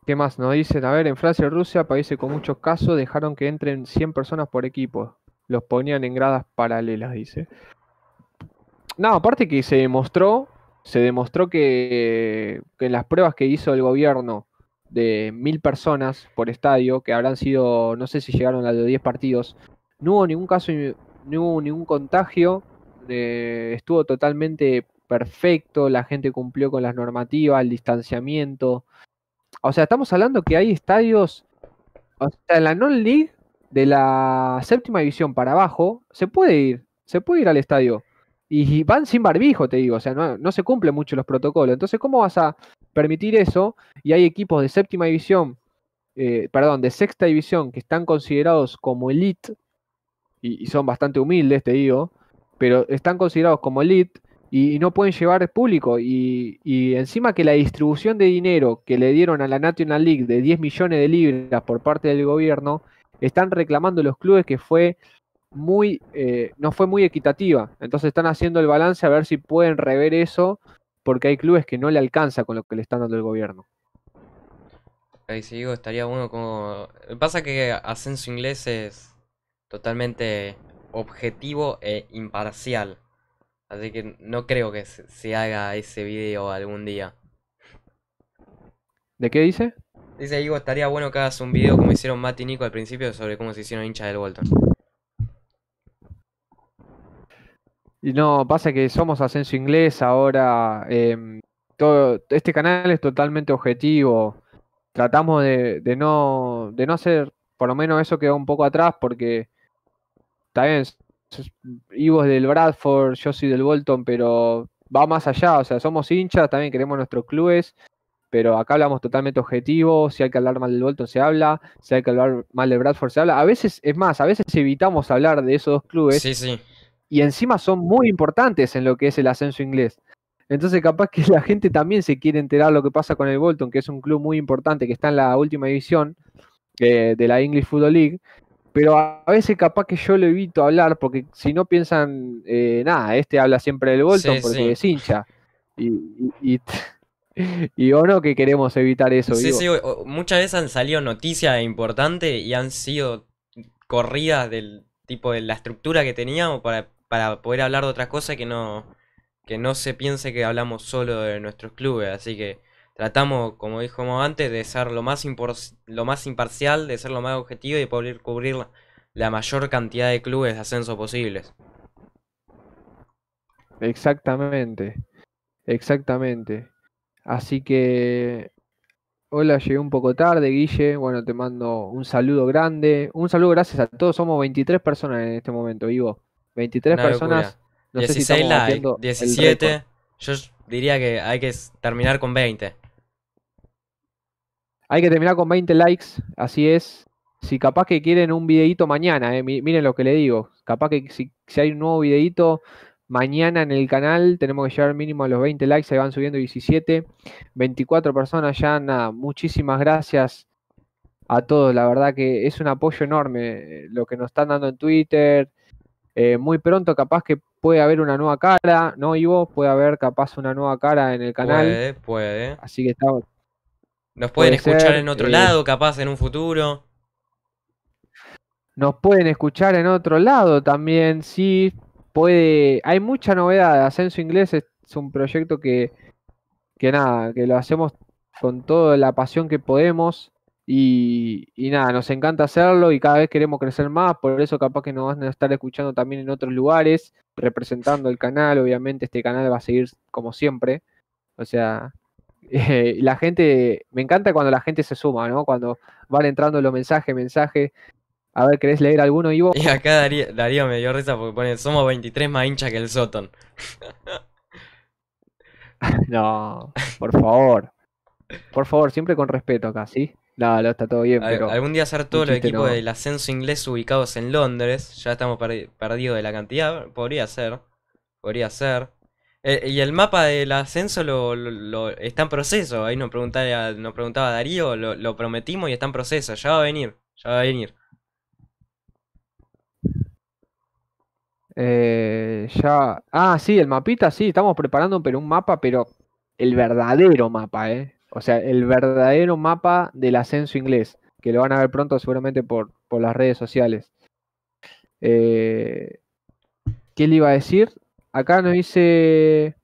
¿Qué más nos dicen? A ver, en Francia y Rusia, países con muchos casos, dejaron que entren 100 personas por equipo. Los ponían en gradas paralelas, dice. No, aparte que se demostró, se demostró que, en las pruebas que hizo el gobierno de mil personas por estadio, que habrán sido, no sé si llegaron a los 10 partidos, no hubo ningún caso, no hubo ningún contagio, eh, estuvo totalmente perfecto, la gente cumplió con las normativas, el distanciamiento. O sea, estamos hablando que hay estadios, o sea, en la non-league de la séptima división para abajo, se puede ir, se puede ir al estadio. Y van sin barbijo, te digo, o sea, no, se cumplen mucho los protocolos. Entonces, ¿cómo vas a permitir eso? Y hay equipos de séptima división, eh, perdón, de sexta división que están considerados como elite, y, son bastante humildes, te digo, pero están considerados como elite y, no pueden llevar público. Y, y encima que la distribución de dinero que le dieron a la National League de 10 millones de libras por parte del gobierno, están reclamando los clubes que fue muy, eh, no fue muy equitativa. Entonces están haciendo el balance a ver si pueden rever eso, porque hay clubes que no le alcanza con lo que le están dando el gobierno. Ahí sí digo, estaría bueno como... Pasa que Ascenso Inglés es totalmente objetivo e imparcial. Así que no creo que se, haga ese video algún día. ¿De qué dice? Dice Diego, estaría bueno que hagas un video como hicieron Matt y Nico al principio sobre cómo se hicieron hinchas del Bolton. Y no, pasa que somos Ascenso Inglés ahora. em, todo, este canal es totalmente objetivo. Tratamos de, no, de no hacer, por lo menos eso quedó un poco atrás, porque s- Ivo es del Bradford, yo soy del Bolton, pero va más allá. O sea, somos hinchas, también queremos nuestros clubes, pero acá hablamos totalmente objetivo. Si hay que hablar mal del Bolton, se habla. Si hay que hablar mal del Bradford, se habla. A veces, es más, a veces evitamos hablar de esos dos clubes Sí, sí. Y encima son muy importantes en lo que es el ascenso inglés. Entonces capaz que la gente también se quiere enterar lo que pasa con el Bolton, que es un club muy importante que está en la última división eh, de la English Football League, pero a, a veces capaz que yo lo evito hablar porque si no piensan, eh, nada, este habla siempre del Bolton Sí, porque sí. es hincha. Y, y, y, y o no que queremos evitar eso. Sí, digo. sí, o- muchas veces han salido noticias importantes y han sido corridas del tipo de la estructura que teníamos para, para poder hablar de otra cosa que no, que no se piense que hablamos solo de nuestros clubes. Así que tratamos, como dijimos antes, de ser lo más, lo más imparcial, de ser lo más objetivo y de poder cubrir la, la mayor cantidad de clubes de ascenso posibles. Exactamente, exactamente. Así que, hola, llegué un poco tarde, Guille. Bueno, te mando un saludo grande. Un saludo gracias a todos. Somos 23 personas en este momento, Ivo. 23 Una personas. locura. No sé si 16 estamos likes, batiendo el 17. récord. Yo diría que hay que terminar con 20. Hay que terminar con 20 likes, así es. Si capaz que quieren un videíto mañana, eh, mi- miren lo que le digo. Capaz que si, si hay un nuevo videíto mañana en el canal, tenemos que llegar mínimo a los 20 likes, se van subiendo 17. 24 personas ya, nada. Muchísimas gracias a todos. La verdad que es un apoyo enorme eh, lo que nos están dando en Twitter, Eh, muy pronto capaz que puede haber una nueva cara, ¿no, Ivo? Puede haber capaz una nueva cara en el canal. Puede, puede. Así que estamos... Nos pueden puede escuchar ser, en otro eh, lado, capaz en un futuro. Nos pueden escuchar en otro lado también, sí. Puede. Hay mucha novedad. Ascenso Inglés es un proyecto que, que nada, que lo hacemos con toda la pasión que podemos. Y, y nada, nos encanta hacerlo y cada vez queremos crecer más. Por eso, capaz que nos van a estar escuchando también en otros lugares, representando el canal. Obviamente, este canal va a seguir como siempre. O sea, eh, la gente, me encanta cuando la gente se suma, ¿no? Cuando van entrando los mensajes, mensajes. A ver, ¿querés leer alguno, Ivo? Y acá Darío, Darío me dio risa porque pone, somos 23 más hinchas que el Soton. No, por favor. Por favor, siempre con respeto acá, ¿sí? No, no, está todo bien, Al- pero... algún día hacer los chiste equipos no. del ascenso inglés ubicados en Londres. Ya estamos perdi- perdidos de la cantidad. Podría ser. Podría ser. Eh, y el mapa del ascenso lo, lo- lo- está en proceso. Ahí nos preguntaba, nos preguntaba Darío. Lo, lo prometimos y está en proceso. Ya va a venir. Ya va a venir. Eh, ya... Ah, sí, el mapita, sí, estamos preparando pero un mapa, pero el verdadero mapa, ¿eh? O sea, el verdadero mapa del ascenso inglés, que lo van a ver pronto seguramente por, por las redes sociales. Eh, ¿qué le iba a decir? Acá nos dice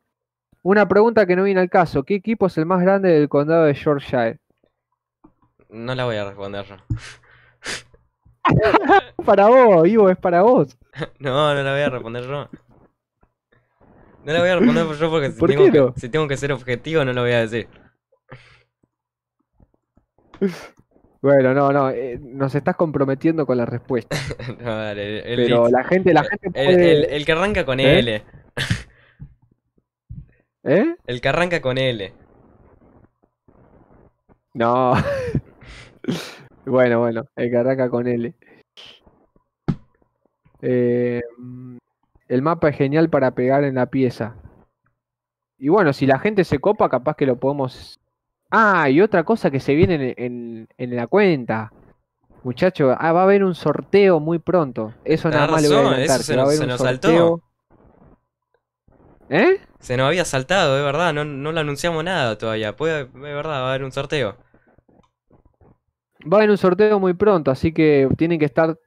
una pregunta que no viene al caso. ¿Qué equipo es el más grande del condado de Yorkshire? No la voy a responder yo. Para vos, Ivo, es para vos. No, no la voy a responder yo. No la voy a responder yo porque si, ¿Por tengo qué que, no? si tengo que ser objetivo no lo voy a decir. Bueno, no, no, eh, nos estás comprometiendo con la respuesta. No, dale, el, Pero la gente, la gente el- puede. el que arranca con ¿Eh? L. ¿Eh? El que arranca con L. No. Bueno, bueno, el que arranca con L. Eh, el mapa es genial para pegar en la pieza. Y bueno, si la gente se copa, capaz que lo podemos. Ah, y otra cosa que se viene en, en- en la cuenta. Muchachos, ah, va a haber un sorteo muy pronto. Eso Tenés nada más le voy a eso se que va a nos- se nos saltó. ¿Eh? Se nos había saltado, es verdad, no, no lo anunciamos nada todavía. Puede, es verdad, va a haber un sorteo. Va a haber un sorteo muy pronto, así que tienen que estar.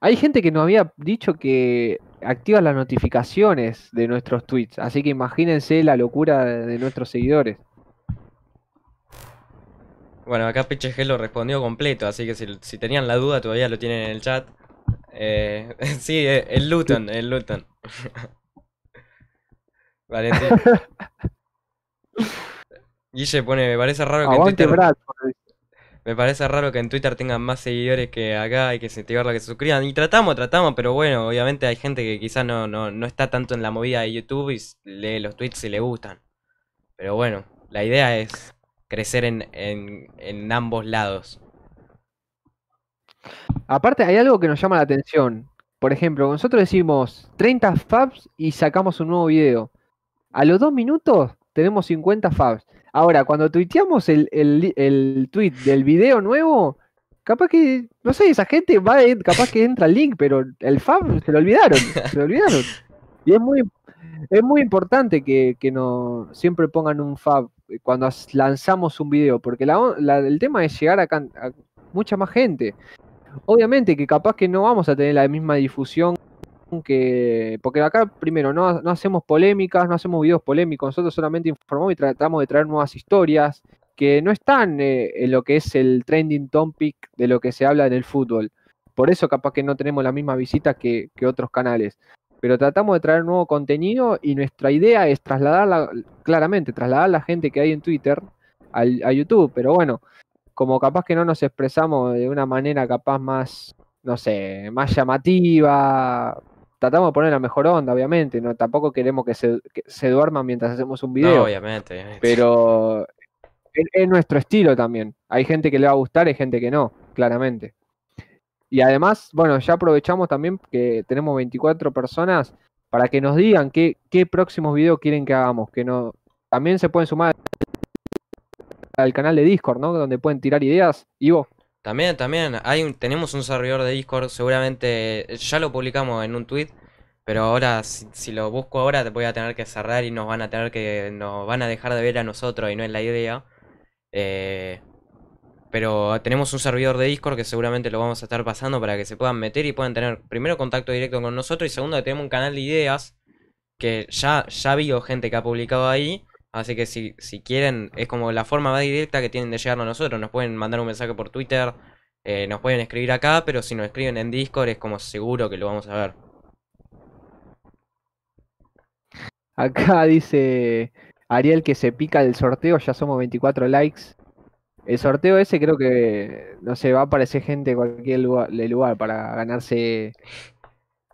Hay gente que nos había dicho que activa las notificaciones de nuestros tweets, así que imagínense la locura de nuestros seguidores. Bueno, acá PHG lo respondió completo, así que si, si tenían la duda todavía lo tienen en el chat. Eh, sí, eh, el Luton, el Luton. Valentín. Guille pone, me parece raro que en Twitter, me parece raro que en Twitter tengan más seguidores que acá, hay que incentivarla que se suscriban. Y tratamos, tratamos, pero bueno, obviamente hay gente que quizás no, no, no está tanto en la movida de YouTube y lee los tweets si le gustan. Pero bueno, la idea es crecer en, en, en ambos lados. Aparte, hay algo que nos llama la atención. Por ejemplo, nosotros decimos 30 fabs y sacamos un nuevo video. A los dos minutos tenemos 50 fabs. Ahora, cuando tuiteamos el, el, el tweet del video nuevo, capaz que, no sé, esa gente va, capaz que entra el link, pero el fab se lo olvidaron, se lo olvidaron. Y es muy, es muy importante que, que no siempre pongan un fab cuando as- lanzamos un video, porque el tema es llegar a, a mucha más gente. Obviamente que capaz que no vamos a tener la misma difusión que. Porque acá, primero, no, no hacemos polémicas, no hacemos videos polémicos, nosotros solamente informamos y tratamos de traer nuevas historias que no están eh, en lo que es el trending topic de lo que se habla en el fútbol. Por eso capaz que no tenemos la misma visita que otros canales. Pero tratamos de traer nuevo contenido y nuestra idea es trasladarla, claramente, trasladar a la gente que hay en Twitter al- a YouTube. Pero bueno, como capaz que no nos expresamos de una manera capaz más, no sé, más llamativa. Tratamos de poner la mejor onda, obviamente, no tampoco queremos que se, que se duerman mientras hacemos un No, video, obviamente, obviamente. pero es, es nuestro estilo también. Hay gente que le va a gustar, hay gente que no, claramente. Y además, bueno, ya aprovechamos también que tenemos 24 personas para que nos digan qué, qué próximos videos quieren que hagamos, que no también se pueden sumar al canal de Discord, ¿no? Donde pueden tirar ideas. Ivo, También, también, hay tenemos un servidor de Discord, seguramente ya lo publicamos en un tweet, Pero ahora, si, si lo busco ahora, te voy a tener que cerrar y nos van a tener que, nos van a dejar de ver a nosotros y no es la idea. Eh, pero tenemos un servidor de Discord que seguramente lo vamos a estar pasando para que se puedan meter y puedan tener primero contacto directo con nosotros y segundo que tenemos un canal de ideas que ya, ya habido gente que ha publicado ahí. Así que si, si quieren, es como la forma más directa que tienen de llegar a nosotros. Nos pueden mandar un mensaje por Twitter, eh, nos pueden escribir acá, pero si nos escriben en Discord es como seguro que lo vamos a ver. Acá dice Ariel que se pica el sorteo, ya somos 24 likes. El sorteo ese creo que, no sé, va a aparecer gente de cualquier lugar, de lugar para ganarse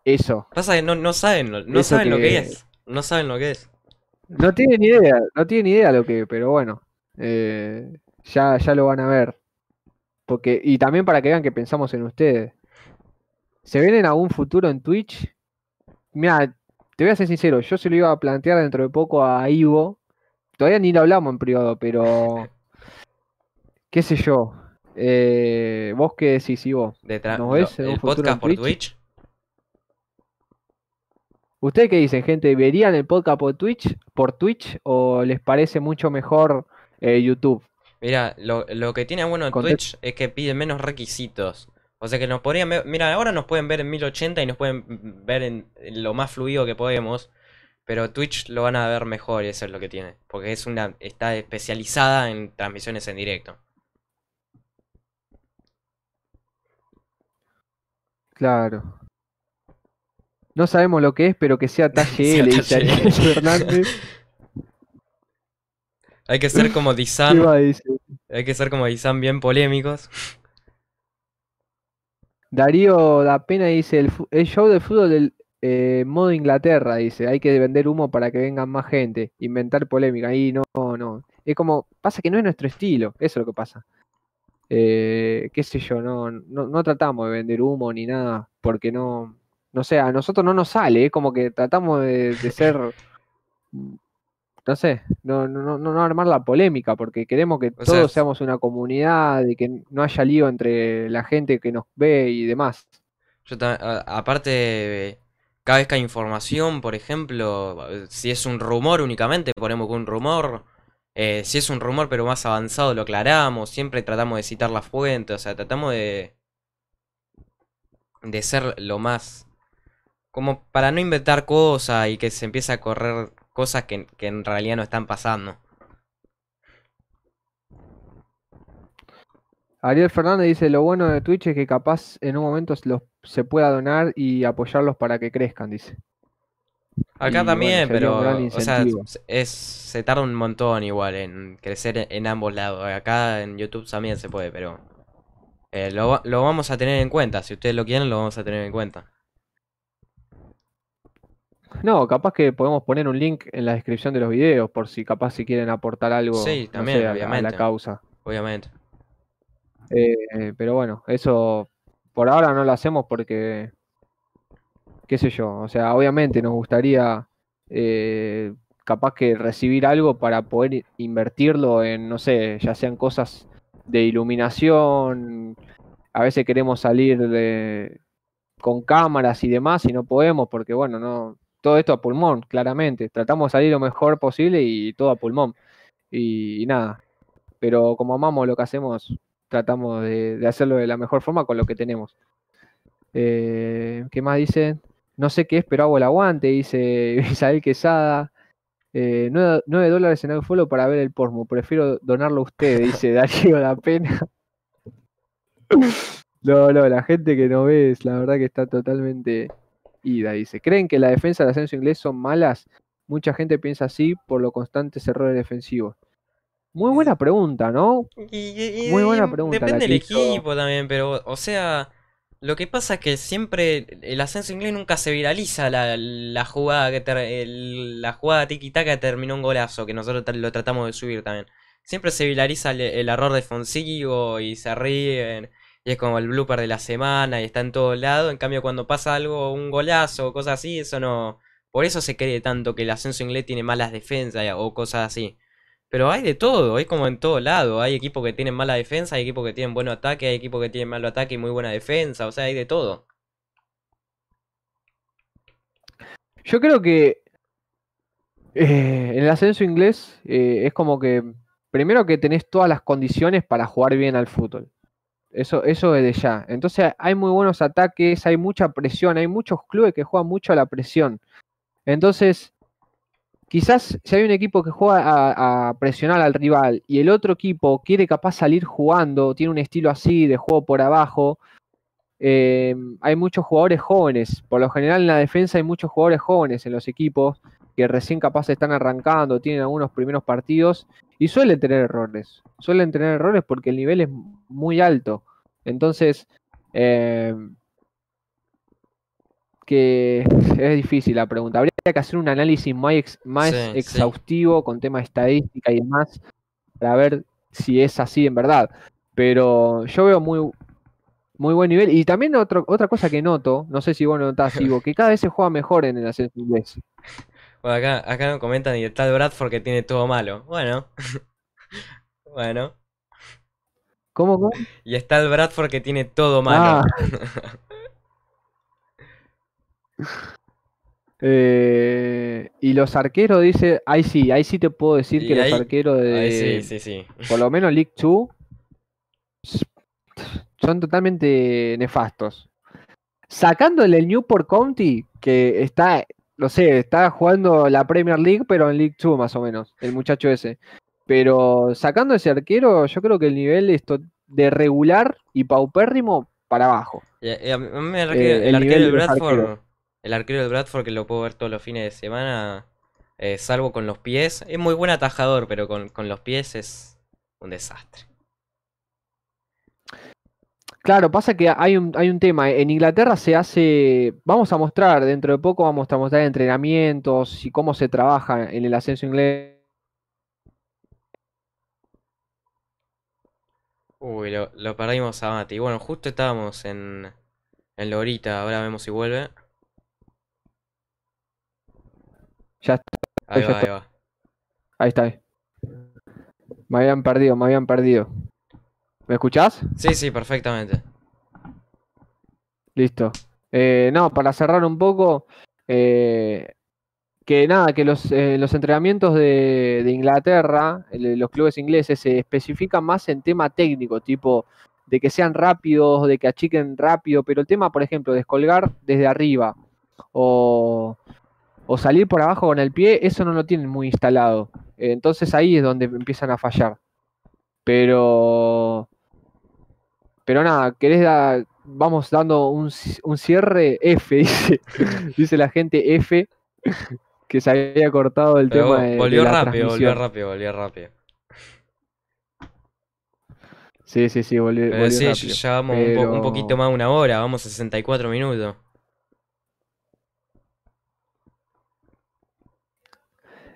eso. Pasa que no, no saben, no Eso saben lo que es. No saben lo que es. No tienen ni idea, no tienen ni idea lo que, pero bueno, eh, ya, ya lo van a ver. Porque, y también para que vean que pensamos en ustedes. ¿Se ven en algún futuro en Twitch? Mira, te voy a ser sincero, yo se lo iba a plantear dentro de poco a Ivo. Todavía ni lo hablamos en privado, pero qué sé yo. Eh, ¿vos qué decís, Ivo? De ¿Nos ves en el podcast por Twitch? Twitch. ¿Ustedes qué dicen, gente? ¿Verían el podcast por Twitch, por Twitch o les parece mucho mejor eh, YouTube? Mira, lo, lo que tiene bueno Twitch es que pide menos requisitos. O sea que nos podrían ver, mira, ahora nos pueden ver en 1080 y nos pueden ver en, en lo más fluido que podemos. Pero Twitch lo van a ver mejor y eso es lo que tiene. Porque es una, está especializada en transmisiones en directo. Claro. No sabemos lo que es, pero que sea talle L, dice Ariel. Fernández. Hay que ser como ¿Qué Dizan, hay que ser como Dizan bien polémicos. Darío da pena dice el, show de fútbol del eh, modo Inglaterra, dice, hay que vender humo para que vengan más gente, inventar polémica. Y no, no. Es como, pasa que no es nuestro estilo, eso es lo que pasa. Eh, qué sé yo, no, no, no tratamos de vender humo ni nada, porque no, no sé, a nosotros no nos sale, es como que tratamos de, de ser, no sé, no, no, no, no armar la polémica, porque queremos que O todos sea, seamos una comunidad y que no haya lío entre la gente que nos ve y demás. Yo ta- a- aparte, cada vez que hay información, por ejemplo, eh, si es un rumor únicamente, ponemos que un rumor. Eh, si es un rumor pero más avanzado, lo aclaramos. Siempre tratamos de citar la fuente. O sea, tratamos de. de ser lo más. como para no inventar cosas y que se empiece a correr cosas que, que en realidad no están pasando. Ariel Fernández dice, lo bueno de Twitch es que capaz en un momento los, se pueda donar y apoyarlos para que crezcan, dice. Acá Y también, pero, o sea, es, se tarda un montón igual en crecer en, en ambos lados. Acá en YouTube también se puede, pero eh, lo, lo vamos a tener en cuenta. Si ustedes lo quieren, lo vamos a tener en cuenta. No, capaz que podemos poner un link en la descripción de los videos por si capaz si quieren aportar algo, Sí, no también, sé, a, la- a la obviamente. causa. Obviamente. Eh, pero bueno, eso por ahora no lo hacemos porque, qué sé yo, o sea, obviamente nos gustaría eh, capaz que recibir algo para poder invertirlo en, no sé, ya sean cosas de iluminación, a veces queremos salir de, con cámaras y demás y no podemos porque, bueno, no, todo esto a pulmón, claramente, tratamos de salir lo mejor posible y todo a pulmón y, nada, pero como amamos lo que hacemos, tratamos de, hacerlo de la mejor forma con lo que tenemos. Eh, ¿qué más dice? No sé qué es, pero hago el aguante, dice Isabel Quesada. Eh, 9, dólares en el follow para ver el porno. Prefiero donarlo a usted, dice Darío La Pena. No, no, la gente que no ve es la verdad que está totalmente ida, dice. ¿Creen que la defensa del ascenso inglés son malas? Mucha gente piensa así por los constantes errores defensivos. Muy buena pregunta, ¿no? Y, y- Muy buena pregunta Depende del hizo. equipo también, pero, o sea, lo que pasa es que siempre el ascenso inglés nunca se viraliza la, la jugada que el- la jugada tiki-taka que terminó un golazo, que nosotros lo tratamos de subir también. Siempre se viraliza el, error defensivo y se ríen, y es como el blooper de la semana y está en todos lados. En cambio, cuando pasa algo, un golazo o cosas así, eso no. Por eso se cree tanto que el ascenso inglés tiene malas defensas o cosas así. Pero hay de todo, hay como en todo lado. Hay equipos que tienen mala defensa, hay equipos que tienen buen ataque, hay equipos que tienen malo ataque y muy buena defensa. O sea, hay de todo. Yo creo que eh, en el ascenso inglés eh, es como que primero que tenés todas las condiciones para jugar bien al fútbol. Eso, eso es de ya. Entonces hay muy buenos ataques, hay mucha presión, hay muchos clubes que juegan mucho a la presión. Entonces, quizás si hay un equipo que juega a, presionar al rival y el otro equipo quiere capaz salir jugando, tiene un estilo así de juego por abajo, eh, hay muchos jugadores jóvenes. Por lo general en la defensa hay muchos jugadores jóvenes en los equipos que recién capaz están arrancando, tienen algunos primeros partidos y suelen tener errores. Suelen tener errores porque el nivel es muy alto. Entonces, eh, que es difícil la pregunta. Que hacer un análisis más, ex, más sí, exhaustivo sí. con temas estadística y demás para ver si es así en verdad. Pero yo veo muy, muy buen nivel. Y también otro, otra cosa que noto, no sé si vos notás, Ivo, que cada vez se juega mejor en el ascenso inglés. Bueno, acá, acá nos comentan y está el Bradford que tiene todo malo. Bueno. bueno. ¿Cómo, ¿Cómo? Y está el Bradford que tiene todo malo. Ah. eh, y los arqueros, dice, ahí sí, ahí sí te puedo decir Y que ahí- los arqueros de, Ahí sí, sí, sí. por lo menos League 2, son totalmente nefastos. Sacándole el Newport County, que está, no sé, está jugando la Premier League, pero en League 2 más o menos, el muchacho ese. Pero sacando ese arquero, yo creo que el nivel es de regular y paupérrimo para abajo. Y a, y a mí me Eh, el, el arquero del Bradford. El arquero del Bradford que lo puedo ver todos los fines de semana, eh, salvo con los pies, es muy buen atajador, pero con, con los pies es un desastre. Claro, pasa que hay un, hay un tema. En Inglaterra se hace. Vamos a mostrar, dentro de poco vamos a mostrar entrenamientos y cómo se trabaja en el ascenso inglés. Uy, lo, lo perdimos a Mati. Bueno, justo estábamos en, en Lorita, ahora vemos si vuelve. Ya está, Ahí ya va, ahí está. va. ahí está. Me habían perdido, me habían perdido. ¿Me escuchás? Sí, sí, perfectamente. Listo. Eh, no, para cerrar un poco, eh, que nada, que los, eh, los entrenamientos de, de Inglaterra, el- los clubes ingleses, se especifican más en tema técnico, tipo de que sean rápidos, de que achiquen rápido, pero el tema, por ejemplo, de descolgar desde arriba o, o salir por abajo con el pie, eso no lo tienen muy instalado. Eh, Entonces ahí es donde empiezan a fallar. Pero, pero nada, querés dar, vamos dando un, un cierre F, dice, dice la gente F, que se había cortado el Pero tema vo- de, de volvió la rápido, volvió rápido, volvió rápido. Sí, sí, sí, volvió, Pero volvió sí, rápido. ya vamos un, po- un poquito más de una hora, vamos a 64 minutos.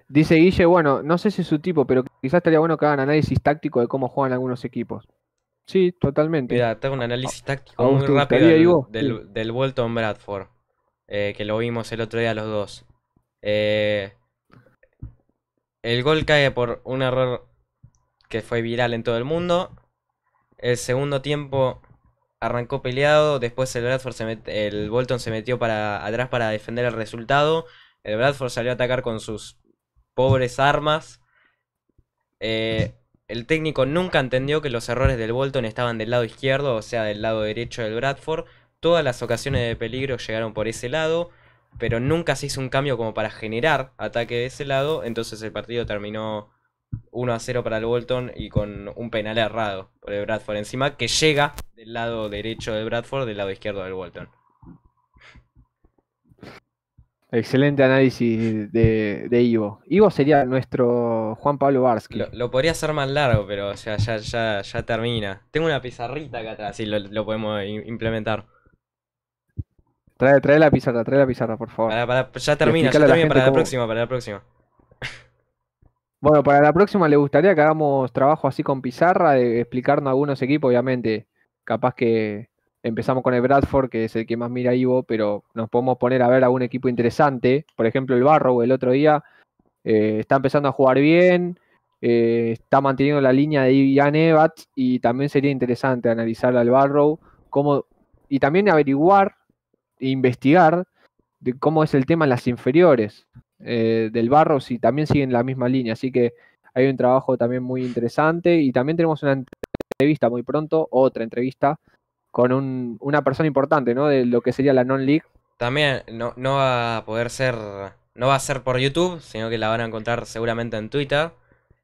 Dice Guille, bueno, no sé si es su tipo, pero quizás estaría bueno que hagan análisis táctico de cómo juegan algunos equipos. Sí, totalmente. Mira, te hago un análisis táctico ¿A vos muy rápido del, del, del Bolton Bradford, eh, que lo vimos el otro día los dos. Eh, el gol cae por un error que fue viral en todo el mundo. El segundo tiempo arrancó peleado, después el Bradford se met- el Bolton se metió para atrás para defender el resultado. El Bradford salió a atacar con sus pobres armas. Eh, el técnico nunca entendió que los errores del Bolton estaban del lado izquierdo, o sea, del lado derecho del Bradford. Todas las ocasiones de peligro llegaron por ese lado, pero nunca se hizo un cambio como para generar ataque de ese lado. Entonces el partido terminó 1 a 0 para el Bolton y con un penal errado por el Bradford encima, que llega del lado derecho del Bradford, del lado izquierdo del Bolton. Excelente análisis de, de Ivo. Ivo sería nuestro Juan Pablo Barsky. Lo, lo podría hacer más largo, pero o sea, ya, ya, ya termina. Tengo una pizarrita acá atrás, y lo, lo podemos implementar. Trae, trae la pizarra, trae la pizarra, por favor. Para, para, ya termina, ya la termina para la cómo- próxima, para la próxima. Bueno, para la próxima le gustaría que hagamos trabajo así con pizarra, de explicarnos algunos equipos, obviamente. Capaz que empezamos con el Bradford, que es el que más mira Ivo, pero nos podemos poner a ver algún equipo interesante. Por ejemplo, el Barrow el otro día eh, está empezando a jugar bien, eh, está manteniendo la línea de Ian Evans y también sería interesante analizar al Barrow cómo, y también averiguar e investigar de cómo es el tema en las inferiores eh, del barro, si también siguen la misma línea. Así que hay un trabajo también muy interesante y también tenemos una entrevista muy pronto, otra entrevista con un, una persona importante, ¿no? De lo que sería la non-league. También no, no va a poder ser, no va a ser por YouTube, sino que la van a encontrar seguramente en Twitter.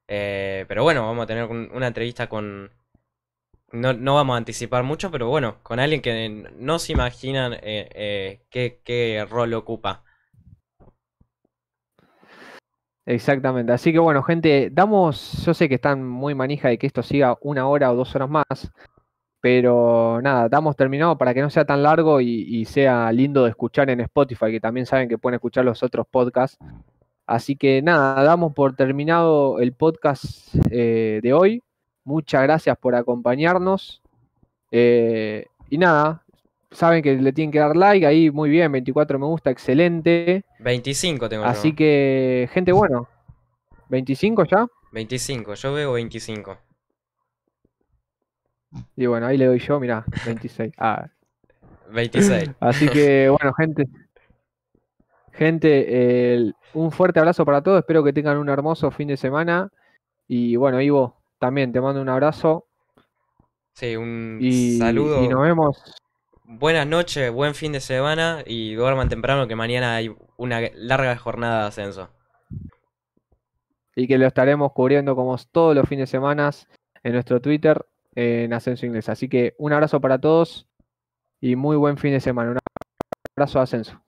Eh, pero bueno, vamos a tener una entrevista con... No, no, vamos a anticipar mucho, pero bueno, con alguien que no se imaginan eh, eh, qué, qué rol ocupa. Exactamente. Así que bueno, gente, damos, yo sé que están muy manija de que esto siga una hora o dos horas más, pero nada, damos terminado para que no sea tan largo y, sea lindo de escuchar en Spotify, que también saben que pueden escuchar los otros podcasts. Así que nada, damos por terminado el podcast eh, de hoy. Muchas gracias por acompañarnos. Eh, y nada, saben que le tienen que dar like ahí, muy bien, 24 me gusta, excelente. 25 tengo Así que, gente, bueno, ¿25 ya? 25, yo veo 25. Y bueno, ahí le doy yo, mirá, 26. Ah. 26. Así que, bueno, gente. Gente, un fuerte abrazo para todos. Espero que tengan un hermoso fin de semana. Y bueno, Ivo, también te mando un abrazo. Sí, un saludo. Y nos vemos buenas noches, buen fin de semana y duerman temprano que mañana hay una larga jornada de ascenso. Y que lo estaremos cubriendo como todos los fines de semana en nuestro Twitter en Ascenso Inglés. Así que un abrazo para todos y muy buen fin de semana. Un abrazo a Ascenso.